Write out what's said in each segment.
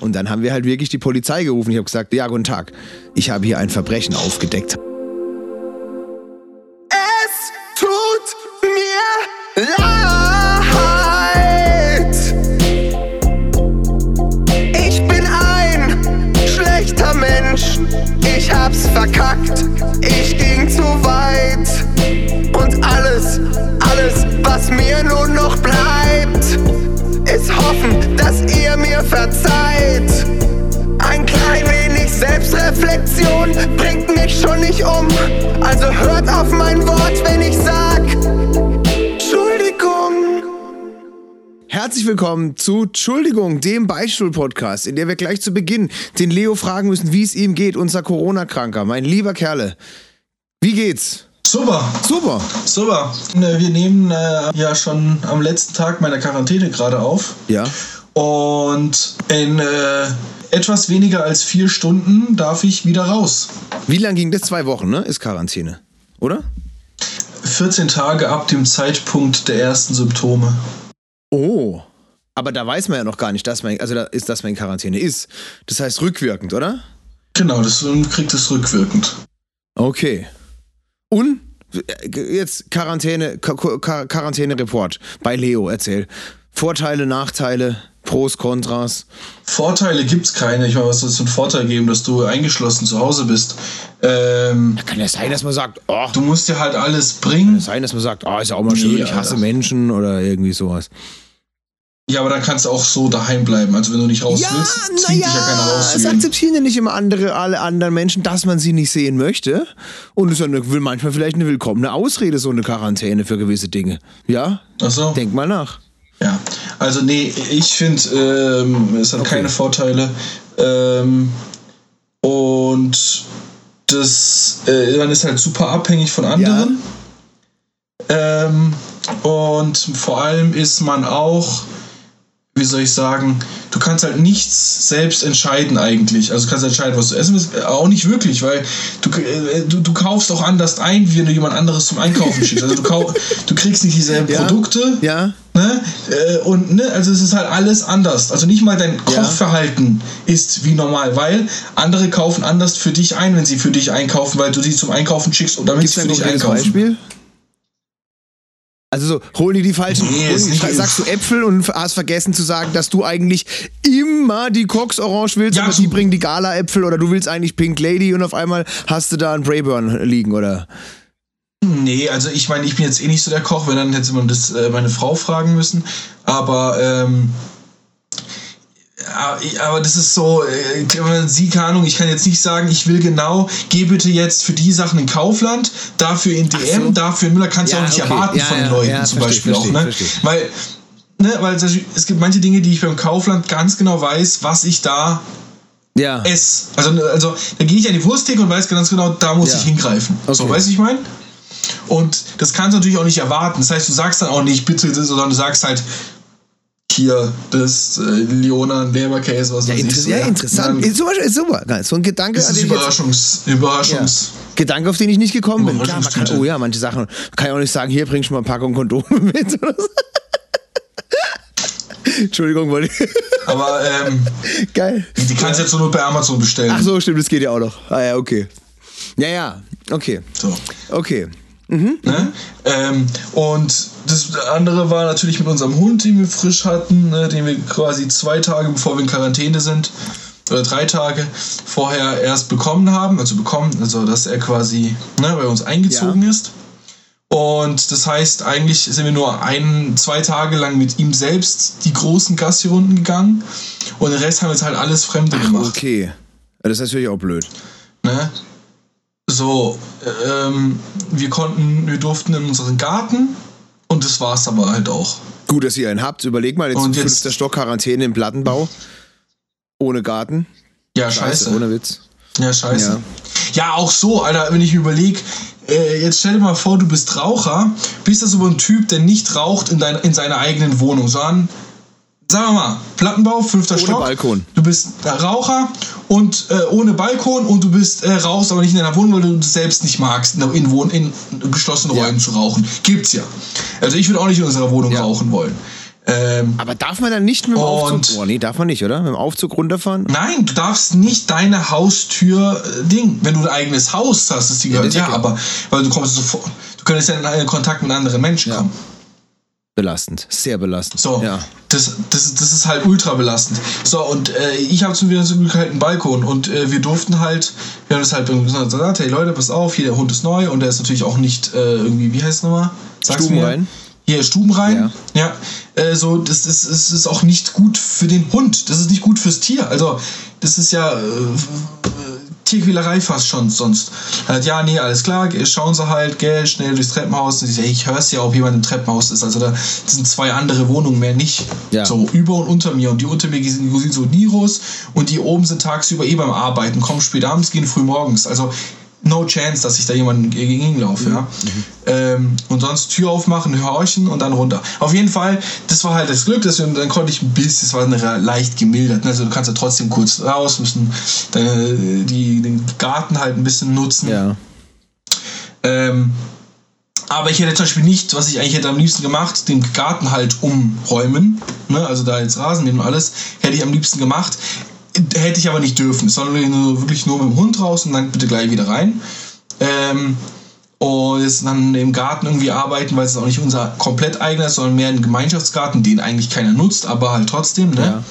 Und dann haben wir halt wirklich die Polizei gerufen. Ich habe gesagt, ja, guten Tag, ich habe hier ein Verbrechen aufgedeckt. Herzlich willkommen zu Entschuldigung, dem Beistuhl-Podcast, in der wir gleich zu Beginn den Leo fragen müssen, wie es ihm geht, unser Corona-Kranker, mein lieber Kerle. Wie geht's? Super, Super. super. Äh, Wir nehmen äh, ja schon am letzten Tag meiner Quarantäne gerade auf. Ja. Und in äh, etwas weniger als vier Stunden darf ich wieder raus. Wie lang ging das? Zwei Wochen, ne? Ist Quarantäne. Oder? 14 Tage ab dem Zeitpunkt der ersten Symptome. Oh. Aber da weiß man ja noch gar nicht, dass man, also da ist, dass man in Quarantäne ist. Das heißt rückwirkend, oder? Genau, das kriegt es rückwirkend. Okay. Und äh, jetzt Quarantäne, Quarantäne-Report bei Leo, erzähl. Vorteile, Nachteile, Pros, Kontras. Vorteile gibt's keine. Ich meine, was soll es für einen Vorteil geben, dass du eingeschlossen zu Hause bist? Ähm, Kann ja sein, dass man sagt, oh, du musst dir halt alles bringen. sein, dass man sagt, ah, ist ja auch mal schön, Nee, ich hasse Alter. Menschen oder irgendwie sowas. Ja, aber dann kannst du auch so daheim bleiben. Also wenn du nicht raus willst, zwingt dich ja keiner es rauszugehen. akzeptieren ja nicht immer andere, alle anderen Menschen, dass man sie nicht sehen möchte. Und es ist ja eine, will manchmal vielleicht eine willkommene Ausrede, so eine Quarantäne für gewisse Dinge. Ja? Ach so. Denk mal nach. Ja, also nee, ich finde, ähm, es hat Okay. keine Vorteile. Ähm, und das, äh, man ist halt super abhängig von anderen. Ähm, und vor allem ist man auch, wie soll ich sagen, du kannst halt nichts selbst entscheiden eigentlich. Also du kannst entscheiden, was du essen willst, auch nicht wirklich, weil du, äh, du, du kaufst auch anders ein, wie wenn du jemand anderes zum Einkaufen schickst. Also du, kau du kriegst nicht dieselben Ja. Produkte. Ja? Ne? Äh, Und ne, also es ist halt alles anders. Also nicht mal dein Ja. Kochverhalten ist wie normal, weil andere kaufen anders für dich ein, wenn sie für dich einkaufen, weil du sie zum Einkaufen schickst und damit Gibt es sie für dich einkaufen. Beispiel? Also so, holen die die falschen, Nee, sagst du Äpfel und hast vergessen zu sagen, dass du eigentlich immer die Cox Orange willst, Ja, aber die bringen die Gala-Äpfel oder du willst eigentlich Pink Lady und auf einmal hast du da einen Brayburn liegen oder... Nee, also ich meine, ich bin jetzt eh nicht so der Koch, wenn dann hätte man das äh, meine Frau fragen müssen. Aber ähm, aber das ist so, äh, keine Ahnung, ich kann jetzt nicht sagen, ich will genau, geh bitte jetzt für die Sachen in Kaufland, dafür in DM, so. dafür in Müller, kannst du Ja, auch nicht okay. erwarten Ja, von ja, den Leuten zum verstehe, Beispiel verstehe, auch, ne? verstehe. Weil, ne, weil es gibt manche Dinge, die ich beim Kaufland ganz genau weiß, was ich da Ja. esse. Also, also da gehe ich an die Wursttheke und weiß ganz genau, da muss ich hingreifen. So, Okay. weißt du, ich meine? Und das kannst du natürlich auch nicht erwarten. Das heißt, du sagst dann auch nicht, bitte, sondern du sagst halt, hier, das äh, Leona Leberkäse, was Ja, weiß ich. inter so, ja, interessant. Dann Ist super, ist super. So ein Gedanke, ist den ich jetzt, Überraschungs, Überraschungs. Gedanke, auf den ich nicht gekommen bin. Klar, man kann, oh ja, manche Sachen kann ich auch nicht sagen, hier bringst du mal eine Packung Kondome mit. Entschuldigung, wollte ich. Aber ähm, Geil. die kannst du jetzt nur bei Amazon bestellen. Ach so, stimmt, das geht ja auch noch. Ah ja, okay. Ja, ja, okay. So. Okay. Ne? Ähm, und das andere war natürlich mit unserem Hund, den wir frisch hatten, ne, den wir quasi zwei Tage bevor wir in Quarantäne sind, oder drei Tage vorher erst bekommen haben, also bekommen, also dass er quasi ne, bei uns eingezogen ist. Und das heißt, eigentlich sind wir nur ein, zwei Tage lang mit ihm selbst die großen Gassi-Runden gegangen und den Rest haben wir jetzt halt alles Fremde gemacht. Okay. Ja, Das ist natürlich auch blöd. Ne? So, ähm, wir konnten, wir durften in unseren Garten und das war's aber halt auch. Gut, dass ihr einen habt. Überleg mal, jetzt, Und jetzt- fünfter Stock Quarantäne im Plattenbau. Ohne Garten. Ja, scheiße. Ohne Witz. Ja, scheiße. Ja. Ja. auch so, Alter, wenn ich überlege, äh, jetzt stell dir mal vor, du bist Raucher, bist das aber ein Typ, der nicht raucht in, dein, in seiner eigenen Wohnung, sondern, sagen wir mal, Plattenbau, fünfter Ohne Stock. Balkon. Du bist Raucher und äh, ohne Balkon und du bist äh, rauchst aber nicht in deiner Wohnung, weil du das selbst nicht magst, in, in, Wohn in geschlossenen Ja. Räumen zu rauchen. Gibt's ja. Also ich würde auch nicht in unserer Wohnung Ja. rauchen wollen. Ähm, Aber darf man dann nicht mit dem Aufzug? Oh, nee, darf man nicht, oder? Mit dem Aufzug runterfahren? Nein, du darfst nicht deine Haustür äh, Ding. Wenn du ein eigenes Haus hast, ist die gehört. ja Ja, klar. aber weil du kommst sofort, du könntest ja in einen Kontakt mit anderen Menschen Ja. kommen. Belastend. Sehr belastend. So, Ja. das, das, das ist halt ultra belastend. So, und äh, ich habe zum Beispiel zum Glück halt einen Balkon und äh, wir durften halt, wir haben das halt gesagt, hey Leute, pass auf, hier der Hund ist neu und der ist natürlich auch nicht äh, irgendwie, wie heißt es nochmal? Sag's Stuben mir. rein? Hier, Stuben rein. Ja. äh, so, das ist, das ist auch nicht gut für den Hund. Das ist nicht gut fürs Tier. Also, das ist ja äh, Tierquälerei fast schon sonst. Halt, ja, nee, alles klar, schauen sie halt, gell, schnell durchs Treppenhaus. Und ich, ich hör's ja, ob jemand im Treppenhaus ist. Also da sind zwei andere Wohnungen mehr nicht. Ja. So, über und unter mir. Und die unter mir sind, sind so Niros und die oben sind tagsüber eh beim Arbeiten, kommen spät abends, gehen früh morgens. Also no chance, dass ich da jemanden gegenlaufe, ja. Ähm, und sonst Tür aufmachen, horchen und dann runter. Auf jeden Fall, das war halt das Glück, dass wir, dann konnte ich ein bisschen, das war eine, leicht gemildert. ne? Also du kannst ja trotzdem kurz raus, müssen deine, die, den Garten halt ein bisschen nutzen. Ja. Ähm, aber ich hätte zum Beispiel nicht, was ich eigentlich hätte am liebsten gemacht, den Garten halt umräumen. Ne? Also da jetzt Rasen nehmen und alles, hätte ich am liebsten gemacht. Hätte ich aber nicht dürfen. Es soll nur, wirklich nur mit dem Hund raus und dann bitte gleich wieder rein. Ähm, und jetzt dann im Garten irgendwie arbeiten, weil es auch nicht unser komplett eigener ist, sondern mehr ein Gemeinschaftsgarten, den eigentlich keiner nutzt, aber halt trotzdem. Ne? ja.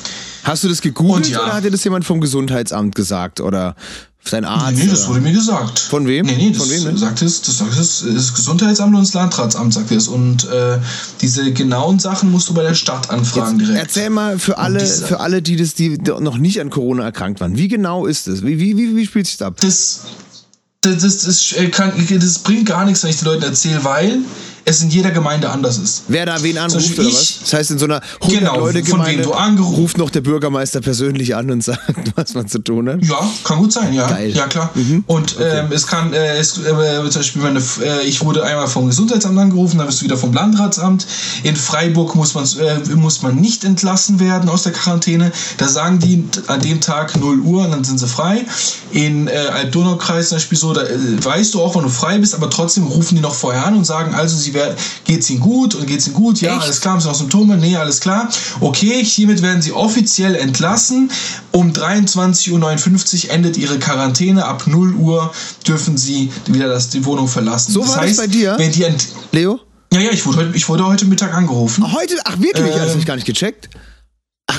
Hast du das gegoogelt ja. oder hat dir das jemand vom Gesundheitsamt gesagt? Oder sein Arzt? Nee, nee, das wurde mir gesagt. Von wem? Nee, nee, das Von wem denn? sagt es, das sagt es, das Gesundheitsamt und das Landratsamt sagt es. Und äh, diese genauen Sachen musst du bei der Stadt anfragen Jetzt direkt. erzähl mal für alle, für alle, die das, die noch nicht an Corona erkrankt waren. Wie genau ist es? Wie, wie, wie, wie spielt sich ab? Das, das, das, das, äh, kann, das bringt gar nichts, wenn ich den Leuten erzähle, weil es in jeder Gemeinde anders ist. Wer da wen anruft Beispiel oder was? Das heißt, in so einer 100 Genau, Leute Gemeinde ruft noch der Bürgermeister persönlich an und sagt, was man zu tun hat. Ja, kann gut sein, ja. Geil. Mhm. Ja, klar. Und ähm, es kann, äh, es, äh, zum Beispiel, meine, äh, ich wurde einmal vom Gesundheitsamt angerufen, dann bist du wieder vom Landratsamt. In Freiburg muss man, äh, muss man nicht entlassen werden aus der Quarantäne. Da sagen die an dem Tag 0 Uhr und dann sind sie frei. In äh, Alb-Donau-Kreis zum Beispiel so, da äh, weißt du auch, wann du frei bist, aber trotzdem rufen die noch vorher an und sagen, also sie wär, geht's ihnen gut und geht's ihnen gut? Ja, Echt? alles klar, haben sie noch Symptome? Nee, alles klar. Okay, hiermit werden sie offiziell entlassen. Um 23.59 Uhr endet ihre Quarantäne. Ab 0 Uhr dürfen sie wieder das, die Wohnung verlassen. So war das bei dir? Wenn die Leo? ja, ja, ich wurde, heute, ich wurde heute Mittag angerufen. Heute? Ach wirklich? Ähm, das hab ich gar nicht gecheckt.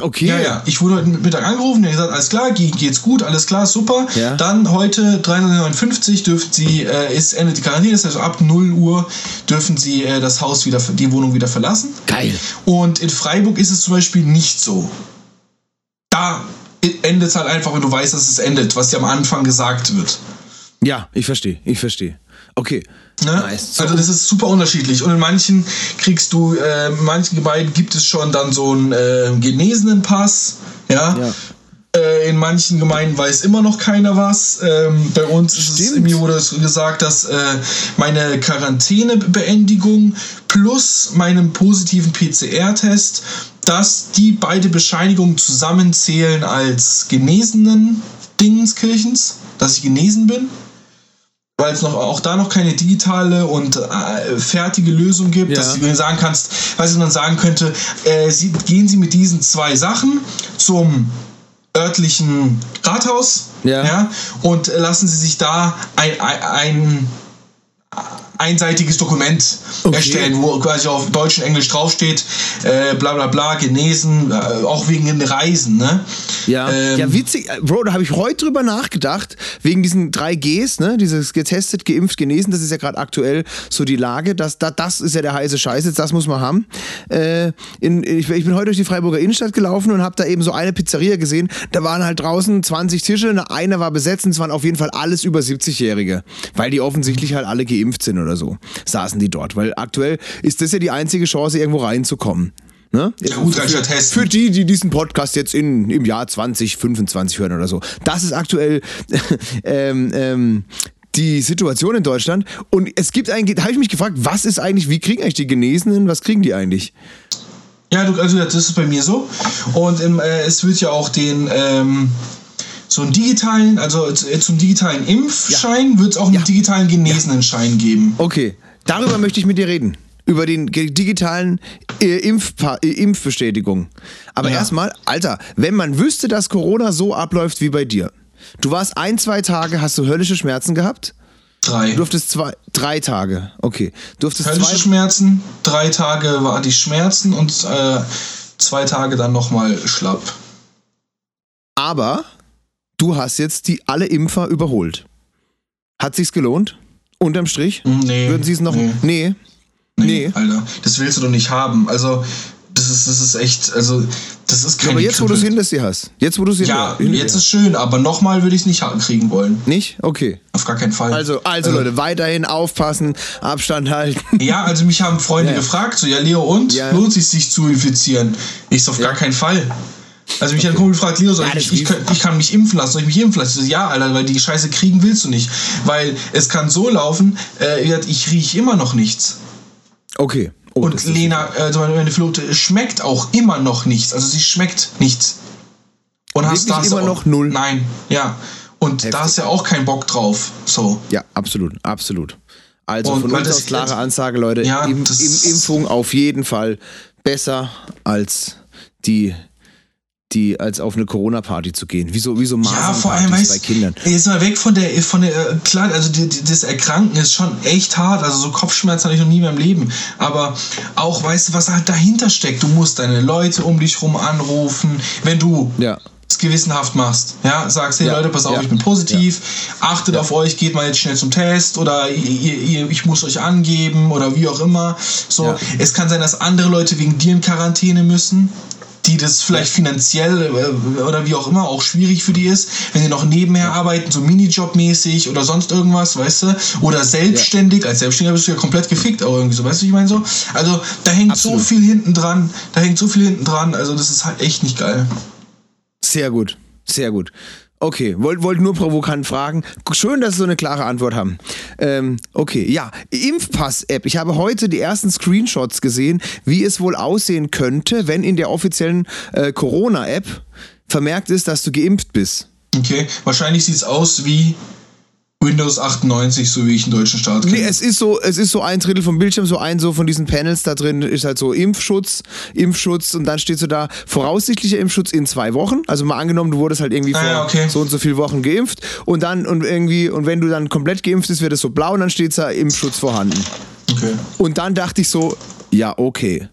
Ach, okay. Ja, ja, ich wurde heute Mittag angerufen, der hat gesagt, alles klar, ge- geht's gut, alles klar, super. Ja. Dann heute 359 dürfen sie, äh, ist endet die Quarantäne, das heißt ab 0 Uhr dürfen sie äh, das Haus wieder, die Wohnung wieder verlassen. Geil. Und in Freiburg ist es zum Beispiel nicht so. Da endet es halt einfach, wenn du weißt, dass es endet, was dir am Anfang gesagt wird. Ja, ich verstehe. Ich verstehe. Okay. Ne? Nice. So, Also das ist super unterschiedlich. Und in manchen kriegst du, äh, in manchen Gemeinden gibt es schon dann so einen äh, genesenen Pass. Ja. Ja. Äh, in manchen Gemeinden weiß immer noch keiner was. Ähm, bei uns ist es, mir wurde es gesagt, dass äh, meine Quarantänebeendigung plus meinem positiven PCR-Test, dass die beide Bescheinigungen zusammenzählen als genesenen Dingenskirchens, dass ich genesen bin weil es noch auch da noch keine digitale und äh, fertige Lösung gibt, Ja. dass du sagen kannst, du, man sagen könnte, äh, sie, gehen Sie mit diesen zwei Sachen zum örtlichen Rathaus Ja. und lassen Sie sich da ein, ein, ein einseitiges Dokument Okay. erstellen, wo quasi auf Deutsch und Englisch draufsteht, äh, bla bla bla, genesen, äh, auch wegen den Reisen, ne? Ja, Ähm, ja witzig. Äh, Bro, da habe ich heute drüber nachgedacht, wegen diesen drei Gs, ne? Dieses getestet, geimpft, genesen, das ist ja gerade aktuell so die Lage. Das, das, das ist ja der heiße Scheiß, jetzt das muss man haben. Äh, in, ich, ich bin heute durch die Freiburger Innenstadt gelaufen und habe da eben so eine Pizzeria gesehen. Da waren halt draußen 20 Tische, ne, einer war besetzt und es waren auf jeden Fall alles über 70-Jährige, weil die offensichtlich halt alle geimpft sind oder so. Saßen die dort, weil aktuell ist das ja die einzige Chance, irgendwo reinzukommen. Ne? Ja, gut, ja testen. Für die, die diesen Podcast jetzt in, im Jahr 2025 hören oder so. Das ist aktuell ähm, ähm, die Situation in Deutschland. Und es gibt eigentlich, da habe ich mich gefragt, was ist eigentlich, wie kriegen eigentlich die Genesenen, was kriegen die eigentlich? Ja, du, also das ist bei mir so. Und im, äh, es wird ja auch den ähm, so einen digitalen, also äh, zum digitalen Impfschein wird es auch einen Ja. digitalen Genesenenschein geben. Okay, darüber möchte ich mit dir reden. über den digitalen äh, Impfpa äh, Impfbestätigung. Aber Ja. erstmal, Alter, wenn man wüsste, dass Corona so abläuft wie bei dir. Du warst ein, zwei Tage, hast du höllische Schmerzen gehabt? Drei. Du durftest zwei, drei Tage. Okay. Du durftest Höllische zwei, Schmerzen, drei Tage war die Schmerzen und äh, zwei Tage dann nochmal schlapp. aber du hast jetzt die alle Impfer überholt. Hat sich's gelohnt? Unterm Strich? Hm, Nee. Würden sie es noch? Nee. Nee. Nee, Nee. Alter, das willst du doch nicht haben. Also, das ist, das ist echt, also, das ist kein Aber jetzt, wo du es hinter dir hast. Jetzt, wo du es Ja, jetzt ist schön, aber nochmal würde ich es nicht kriegen wollen. Nicht? Okay. Auf gar keinen Fall. Also, also Leute, weiterhin aufpassen, Abstand halten. Ja, also mich haben Freunde Ja. gefragt, so, ja, Leo, und? Ja. Lohnt sich sich zu infizieren? Ich so, auf gar keinen Fall. Also mich hat ein Kumpel gefragt, Leo, soll Ja, ich, ich, ich kann mich impfen lassen, soll ich mich impfen lassen? Ich so, ja, Alter, weil die Scheiße kriegen willst du nicht. Weil es kann so laufen, äh, ich rieche immer noch nichts. Okay. Oh, Und Lena, äh, meine Flote, schmeckt auch immer noch nichts. Also sie schmeckt nichts. Und hast Wirklich da hast immer du auch, noch null? Nein, ja. Und da Heftig. hast du ja auch keinen Bock drauf. So. Ja, absolut, absolut. Also Und von uns das- aus klare Ansage, Leute. Ja, im Impfung auf jeden Fall besser als die die als auf eine Corona-Party zu gehen. Wie so, wie so Ja, vor allem weißt bei Kindern. Jetzt mal weg von der, von der, äh, klar, also die, die, das Erkranken ist schon echt hart. Also so Kopfschmerzen hatte ich noch nie in meinem Leben. Aber auch, weißt du, was halt dahinter steckt? Du musst deine Leute um dich rum anrufen. Wenn du Ja. es gewissenhaft machst, ja, sagst, hey Ja, Leute, pass auf, ja, ich bin positiv, achtet auf euch, geht mal jetzt schnell zum Test oder ihr, ihr, ich muss euch angeben oder wie auch immer. So, Ja. es kann sein, dass andere Leute wegen dir in Quarantäne müssen die das vielleicht finanziell äh, oder wie auch immer auch schwierig für die ist, wenn die noch nebenher arbeiten, so Minijob-mäßig oder sonst irgendwas, weißt du, oder selbstständig, als Selbstständiger bist du ja komplett gefickt, aber irgendwie so, weißt du, ich meine so? Also da hängt Absolut. so viel hinten dran, da hängt so viel hinten dran, also das ist halt echt nicht geil. Sehr gut, sehr gut. Okay, wollt, wollt nur provokant fragen. Schön, dass Sie so eine klare Antwort haben. Ähm, okay, ja, Impfpass-App. Ich habe heute die ersten Screenshots gesehen, wie es wohl aussehen könnte, wenn in der offiziellen äh, Corona-App vermerkt ist, dass du geimpft bist. Okay, wahrscheinlich sieht's aus wie Windows 98, so wie ich einen deutschen Staat kenne. Nee, es ist so, es ist so ein Drittel vom Bildschirm, so ein so von diesen Panels da drin ist halt so Impfschutz, Impfschutz und dann steht so da voraussichtlicher Impfschutz in zwei Wochen. Also mal angenommen, du wurdest halt irgendwie Ah, vor okay. so und so viel Wochen geimpft und dann und irgendwie und wenn du dann komplett geimpft bist, wird es so blau und dann steht da Impfschutz vorhanden. okay. Und dann dachte ich so, ja okay.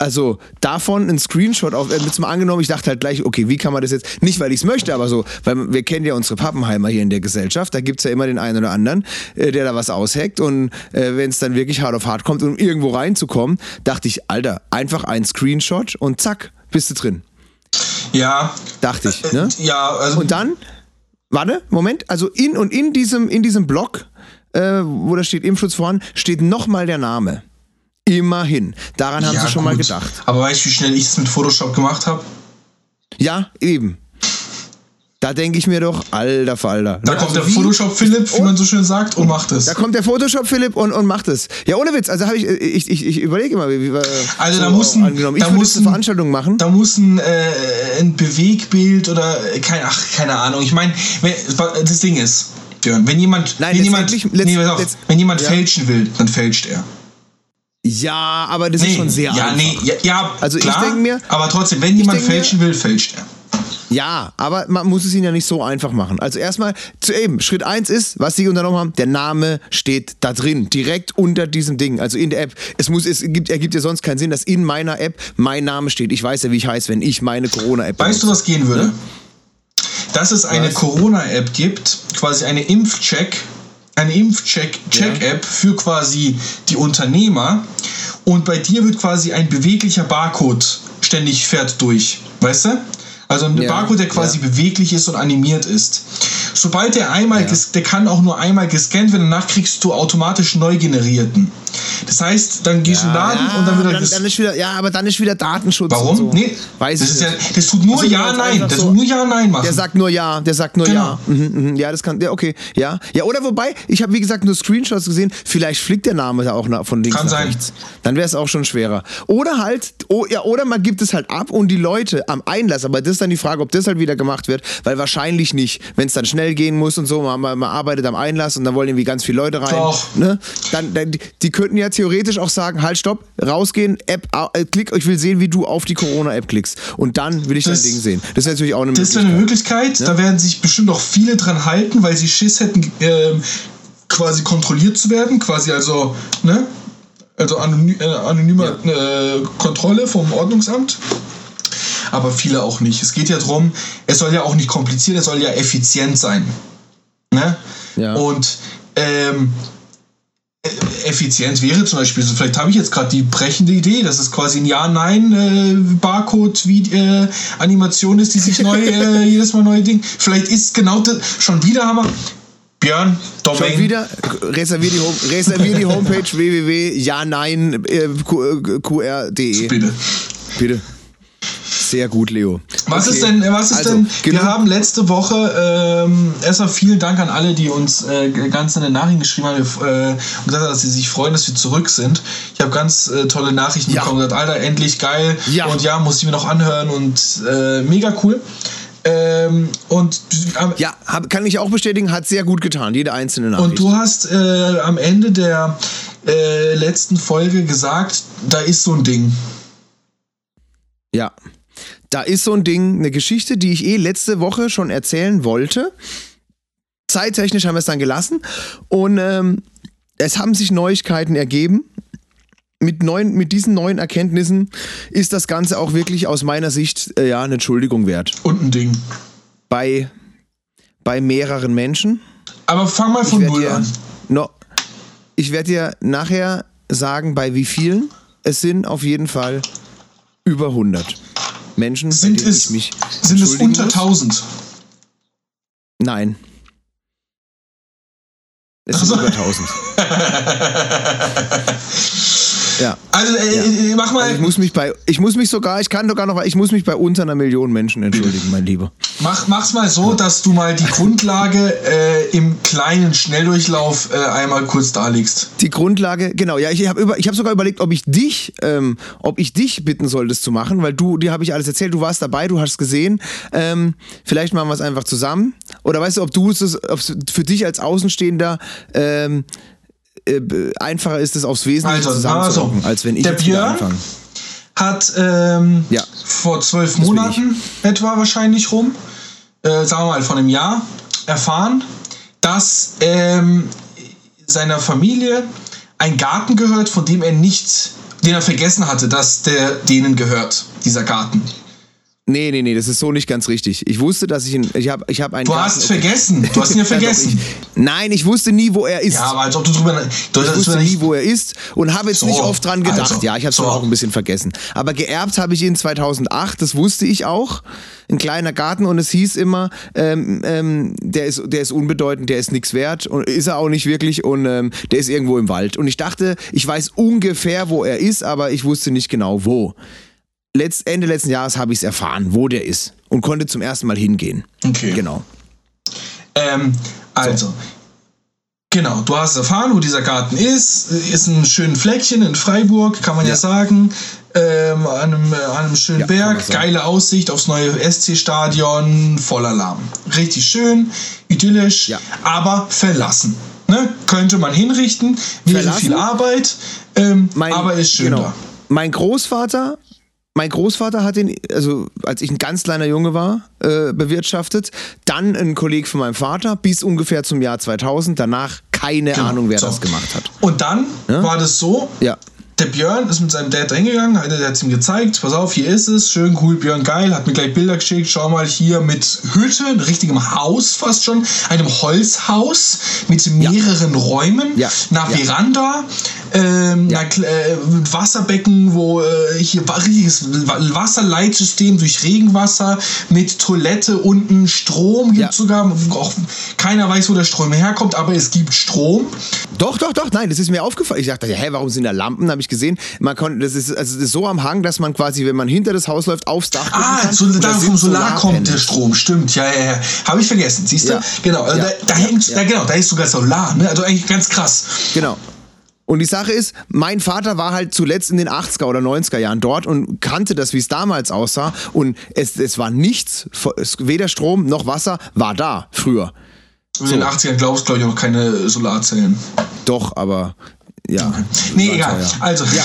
Also davon ein Screenshot auf, äh, jetzt mal angenommen, ich dachte halt gleich, okay, wie kann man das jetzt, nicht weil ich es möchte, aber so, weil wir kennen ja unsere Pappenheimer hier in der Gesellschaft, da gibt's ja immer den einen oder anderen, äh, der da was ausheckt und äh, wenn es dann wirklich hart auf hart kommt, um irgendwo reinzukommen, dachte ich, Alter, einfach ein Screenshot und zack, bist du drin. Ja, Dachte ich, ne? äh, ja, also Und dann, warte, Moment, also in und in diesem, in diesem Block, äh, wo da steht Impfschutz voran, steht nochmal der Name. Immerhin. Daran haben ja, sie schon mal gut. gedacht. Aber weißt du, wie schnell ich es mit Photoshop gemacht habe? Ja, eben. Da denke ich mir doch, alter Falter. Da Ne, kommt also der wie- Photoshop Philipp, wie man so schön sagt, und macht es. Da kommt der Photoshop Philipp und, und macht es. Ja, ohne Witz. Also habe ich, ich, ich, ich überlege immer, wie, wir. Also so da muss ein- angenommen. Ich da muss eine ein- Veranstaltung machen. Da muss ein, äh, ein Bewegbild oder äh, kein, ach, keine Ahnung. Ich meine, das Ding ist, Björn, wenn jemand, Nein, wenn jemand, nee, auf, wenn jemand ja. fälschen will, dann fälscht er. Ja, aber das ist schon sehr ja, einfach. nee, ja, ja, Also ich klar, denke mir- aber trotzdem, wenn jemand denke mir- fälschen will, fälscht er. Ja, aber man muss es ihnen ja nicht so einfach machen. Also erstmal zu eben, Schritt eins ist, was sie unternommen haben, der Name steht da drin, direkt unter diesem Ding, also in der App. Es muss, es gibt, ergibt ja sonst keinen Sinn, dass in meiner App mein Name steht. Ich weiß ja, wie ich heiße, wenn ich meine Corona-App Weißt du, benutze. was gehen würde? Dass es eine Was? Corona-App gibt, quasi eine Impfcheck, eine Impfcheck-Check-App für quasi die Unternehmer und bei dir wird quasi ein beweglicher Barcode ständig fährt durch, weißt du? Also ein Ja, Barcode, der quasi ja. beweglich ist und animiert ist. Sobald der einmal, Ja. der kann auch nur einmal gescannt werden, danach kriegst du automatisch neu generierten. Das heißt, dann gehst du den Laden und dann wird er dann, dann ist wieder, ja, aber dann ist wieder Datenschutz. Warum? So. Nee, Weiß das, ist ja, nicht. das tut nur Also, Ja, Nein. Das so- tut nur Ja, Nein machen. Der sagt nur ja, der sagt nur Genau. ja. Mhm, mhm, ja, das kann, ja, okay, ja. Ja, oder wobei, ich habe wie gesagt nur Screenshots gesehen, vielleicht fliegt der Name da auch von links Kann nach sein. rechts. Dann wäre es auch schon schwerer. Oder halt, oh, ja, oder man gibt es halt ab und die Leute am Einlass, aber das ist dann die Frage, ob das halt wieder gemacht wird, weil wahrscheinlich nicht, wenn es dann schnell gehen muss und so, man, man, man arbeitet am Einlass und dann wollen irgendwie ganz viele Leute rein. Doch. Ne? Dann, dann, die, die könnten ja, ja theoretisch auch sagen, halt, stopp, rausgehen, App, äh, klick, ich will sehen, wie du auf die Corona-App klickst. Und dann will ich Das- dein Ding sehen. Das ist natürlich auch eine Das wäre eine Möglichkeit. Da werden sich bestimmt auch viele dran halten, weil sie Schiss hätten, ähm, quasi kontrolliert zu werden. Quasi also, ne? Also anony äh, anonyme äh, Kontrolle vom Ordnungsamt. Aber viele auch nicht. Es geht ja darum, es soll ja auch nicht kompliziert, es soll ja effizient sein. Ne? Ja. Und ähm, äh, Effizienz wäre zum Beispiel, so vielleicht habe ich jetzt gerade die brechende Idee, dass es quasi ein Ja-Nein-Barcode-Animation ist, die sich neu, äh, jedes Mal neu Ding. Vielleicht ist genau das, schon wieder haben wir. Björn, Schon Domain. wieder, reservier die, Home, reservier die Homepage www.ja-nein-qr.de. Bitte. Bitte. Sehr gut, Leo. Was Okay. ist denn, was ist Also, denn, wir genug- haben letzte Woche, ähm, erstmal vielen Dank an alle, die uns äh, ganz in den Nachrichten geschrieben haben wir, äh, und gesagt haben, dass sie sich freuen, dass wir zurück sind. Ich habe ganz äh, tolle Nachrichten Ja. bekommen, gesagt, Alter, endlich geil. Ja. Und ja, muss ich mir noch anhören und äh, mega cool. Ähm, und, Ja, hab, kann ich auch bestätigen, hat sehr gut getan, jede einzelne Nachricht. und du hast äh, am Ende der äh, letzten Folge gesagt, da ist so ein Ding. Ja. Da ist so ein Ding, eine Geschichte, die ich eh letzte Woche schon erzählen wollte. Zeittechnisch haben wir es dann gelassen. Und ähm, es haben sich Neuigkeiten ergeben. Mit, neuen, mit diesen neuen Erkenntnissen ist das Ganze auch wirklich aus meiner Sicht äh, ja, eine Entschuldigung wert. Und ein Ding. Bei, bei mehreren Menschen. Aber fang mal von Null an. no, ich werde dir nachher sagen, bei wie vielen. Es sind auf jeden Fall über 100 Menschen, Sind es, sind es unter muss. 1000? Nein. Es sind über 1000. ja. Also, äh, mach mal, Also ich muss mich bei, ich muss mich sogar, ich kann sogar noch, ich muss mich bei unter einer Million Menschen entschuldigen, mein Lieber. mach, mach's mal so, dass du mal die Grundlage äh, im kleinen Schnelldurchlauf äh, einmal kurz darlegst. Die Grundlage, genau, ja, ich habe über, ich habe sogar überlegt, ob ich dich, ähm, ob ich dich bitten soll, das zu machen, weil du, dir habe ich alles erzählt, du warst dabei, du hast gesehen. Ähm, vielleicht machen wir es einfach zusammen. Oder weißt du, ob du es, ob für dich als Außenstehender ähm, äh, einfacher ist, es aufs Wesentliche Also, zusammenzuhocken, also, als wenn ich der jetzt Björn anfange. Hat ähm, Ja. vor zwölf bin Monaten etwa wahrscheinlich rum, äh, sagen wir mal von einem Jahr, erfahren, dass ähm, seiner Familie ein Garten gehört, von dem er nicht, den er vergessen hatte, dass der denen gehört, dieser Garten. Nee, nee, nee, das ist so nicht ganz richtig. Ich wusste, dass ich ihn, ich habe ich hab einen Du Garten- hast vergessen. Du hast ihn ja vergessen. ich, nein, ich wusste nie, wo er ist. Ja, aber als ob du drüber. Du Ich wusste nie, wo er ist und habe jetzt So, nicht oft dran gedacht. also, ja, ich habe es so. auch ein bisschen vergessen. Aber geerbt habe ich ihn 2008, das wusste ich auch. Ein kleiner Garten und es hieß immer, ähm, ähm, der, ist, der ist unbedeutend, der ist nichts wert und ist er auch nicht wirklich und ähm, der ist irgendwo im Wald. Und ich dachte, ich weiß ungefähr, wo er ist, aber ich wusste nicht genau wo. Letzt, Ende letzten Jahres habe ich es erfahren, wo der ist und konnte zum ersten Mal hingehen. Okay. Genau. Ähm, also. Genau, du hast erfahren, wo dieser Garten ist. Ist ein schönes Fleckchen in Freiburg, kann man ja, Ja. sagen. Ähm, an, einem, äh, an einem schönen Ja, Berg, geile Aussicht aufs neue SC-Stadion, voller Lärm. Richtig schön, idyllisch, Ja. aber verlassen. Ne? Könnte man hinrichten, wäre Verlassen? viel Arbeit, ähm, Mein- aber ist schön genau. da. Mein Großvater, mein Großvater hat den, also als ich ein ganz kleiner Junge war, äh, bewirtschaftet. Dann ein Kollege von meinem Vater bis ungefähr zum Jahr 2000. Danach keine Genau. Ahnung, wer So. das gemacht hat. Und dann war das so, Ja. der Björn ist mit seinem Dad hingegangen, der hat es ihm gezeigt, pass auf, hier ist es, schön cool, Björn geil, hat mir gleich Bilder geschickt, schau mal hier mit Hütte, einem richtigem Haus fast schon, einem Holzhaus mit mehreren Räumen, Ja. einer Ja. Veranda, ähm, einer, Kle- äh, mit Wasserbecken, wo äh, hier richtiges Wa- Wasserleitsystem durch Regenwasser mit Toilette unten, Strom gibt Ja. sogar, auch keiner weiß, wo der Strom herkommt, aber es gibt Strom. Doch, doch, doch, nein, das ist mir aufgefallen. Ich dachte, hä, warum sind da Lampen? Habe ich gesehen. Man konnte, das ist, also das ist so am Hang, dass man quasi, wenn man hinter das Haus läuft, aufs Dach Ah, kann. so, da vom Solar kommt der. Strom, stimmt, ja, ja, ja. Habe ich vergessen, siehst du? Ja. Genau, also Ja. da, da Ja. hängt, Ja. Da, genau, da ist sogar Solar, ne? Also eigentlich ganz krass. Genau. Und die Sache ist, mein Vater war halt zuletzt in den 80er oder 90er Jahren dort und kannte das, wie es damals aussah. Und es, es war nichts, weder Strom noch Wasser war da früher. In den 80ern glaubst du, glaube ich, auch keine Solarzellen. Doch, aber ja. Nee, egal. Also. Ja.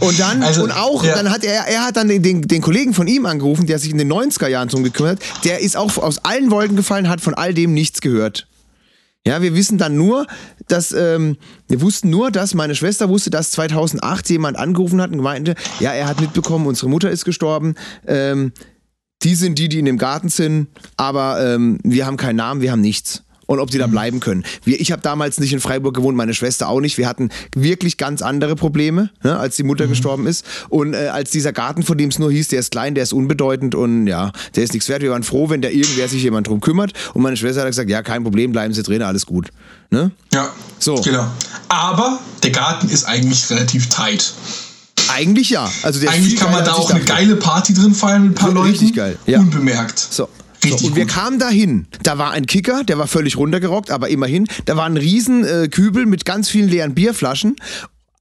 Und dann, Also, und auch, ja. dann hat er, er hat dann den, den, den Kollegen von ihm angerufen, der sich in den 90er Jahren drum gekümmert hat. Der ist auch aus allen Wolken gefallen, hat von all dem nichts gehört. Ja, wir wissen dann nur, dass, ähm, wir wussten nur, dass meine Schwester wusste, dass 2008 jemand angerufen hat und meinte, ja, er hat mitbekommen, unsere Mutter ist gestorben. Ähm, die sind die, die in dem Garten sind, aber ähm, wir haben keinen Namen, wir haben nichts. Und ob die da bleiben können. Wir, ich habe damals nicht in Freiburg gewohnt, meine Schwester auch nicht. Wir hatten wirklich ganz andere Probleme, ne, als die Mutter gestorben ist. Und äh, als dieser Garten, von dem es nur hieß, der ist klein, der ist unbedeutend und ja, der ist nichts wert. Wir waren froh, wenn da irgendwer sich jemand drum kümmert. Und meine Schwester hat gesagt, ja, kein Problem, bleiben Sie drin, alles gut. Ne? Ja. So. Genau. Aber der Garten ist eigentlich relativ tight. Eigentlich ja. Also Eigentlich kann man da auch eine geile Party drin feiern mit ein paar Leuten. richtig geil, ja. Unbemerkt. So. Richtig so, und wir kamen dahin. Da war ein Kicker, der war völlig runtergerockt, aber immerhin. Da war ein riesen äh, Kübel mit ganz vielen leeren Bierflaschen.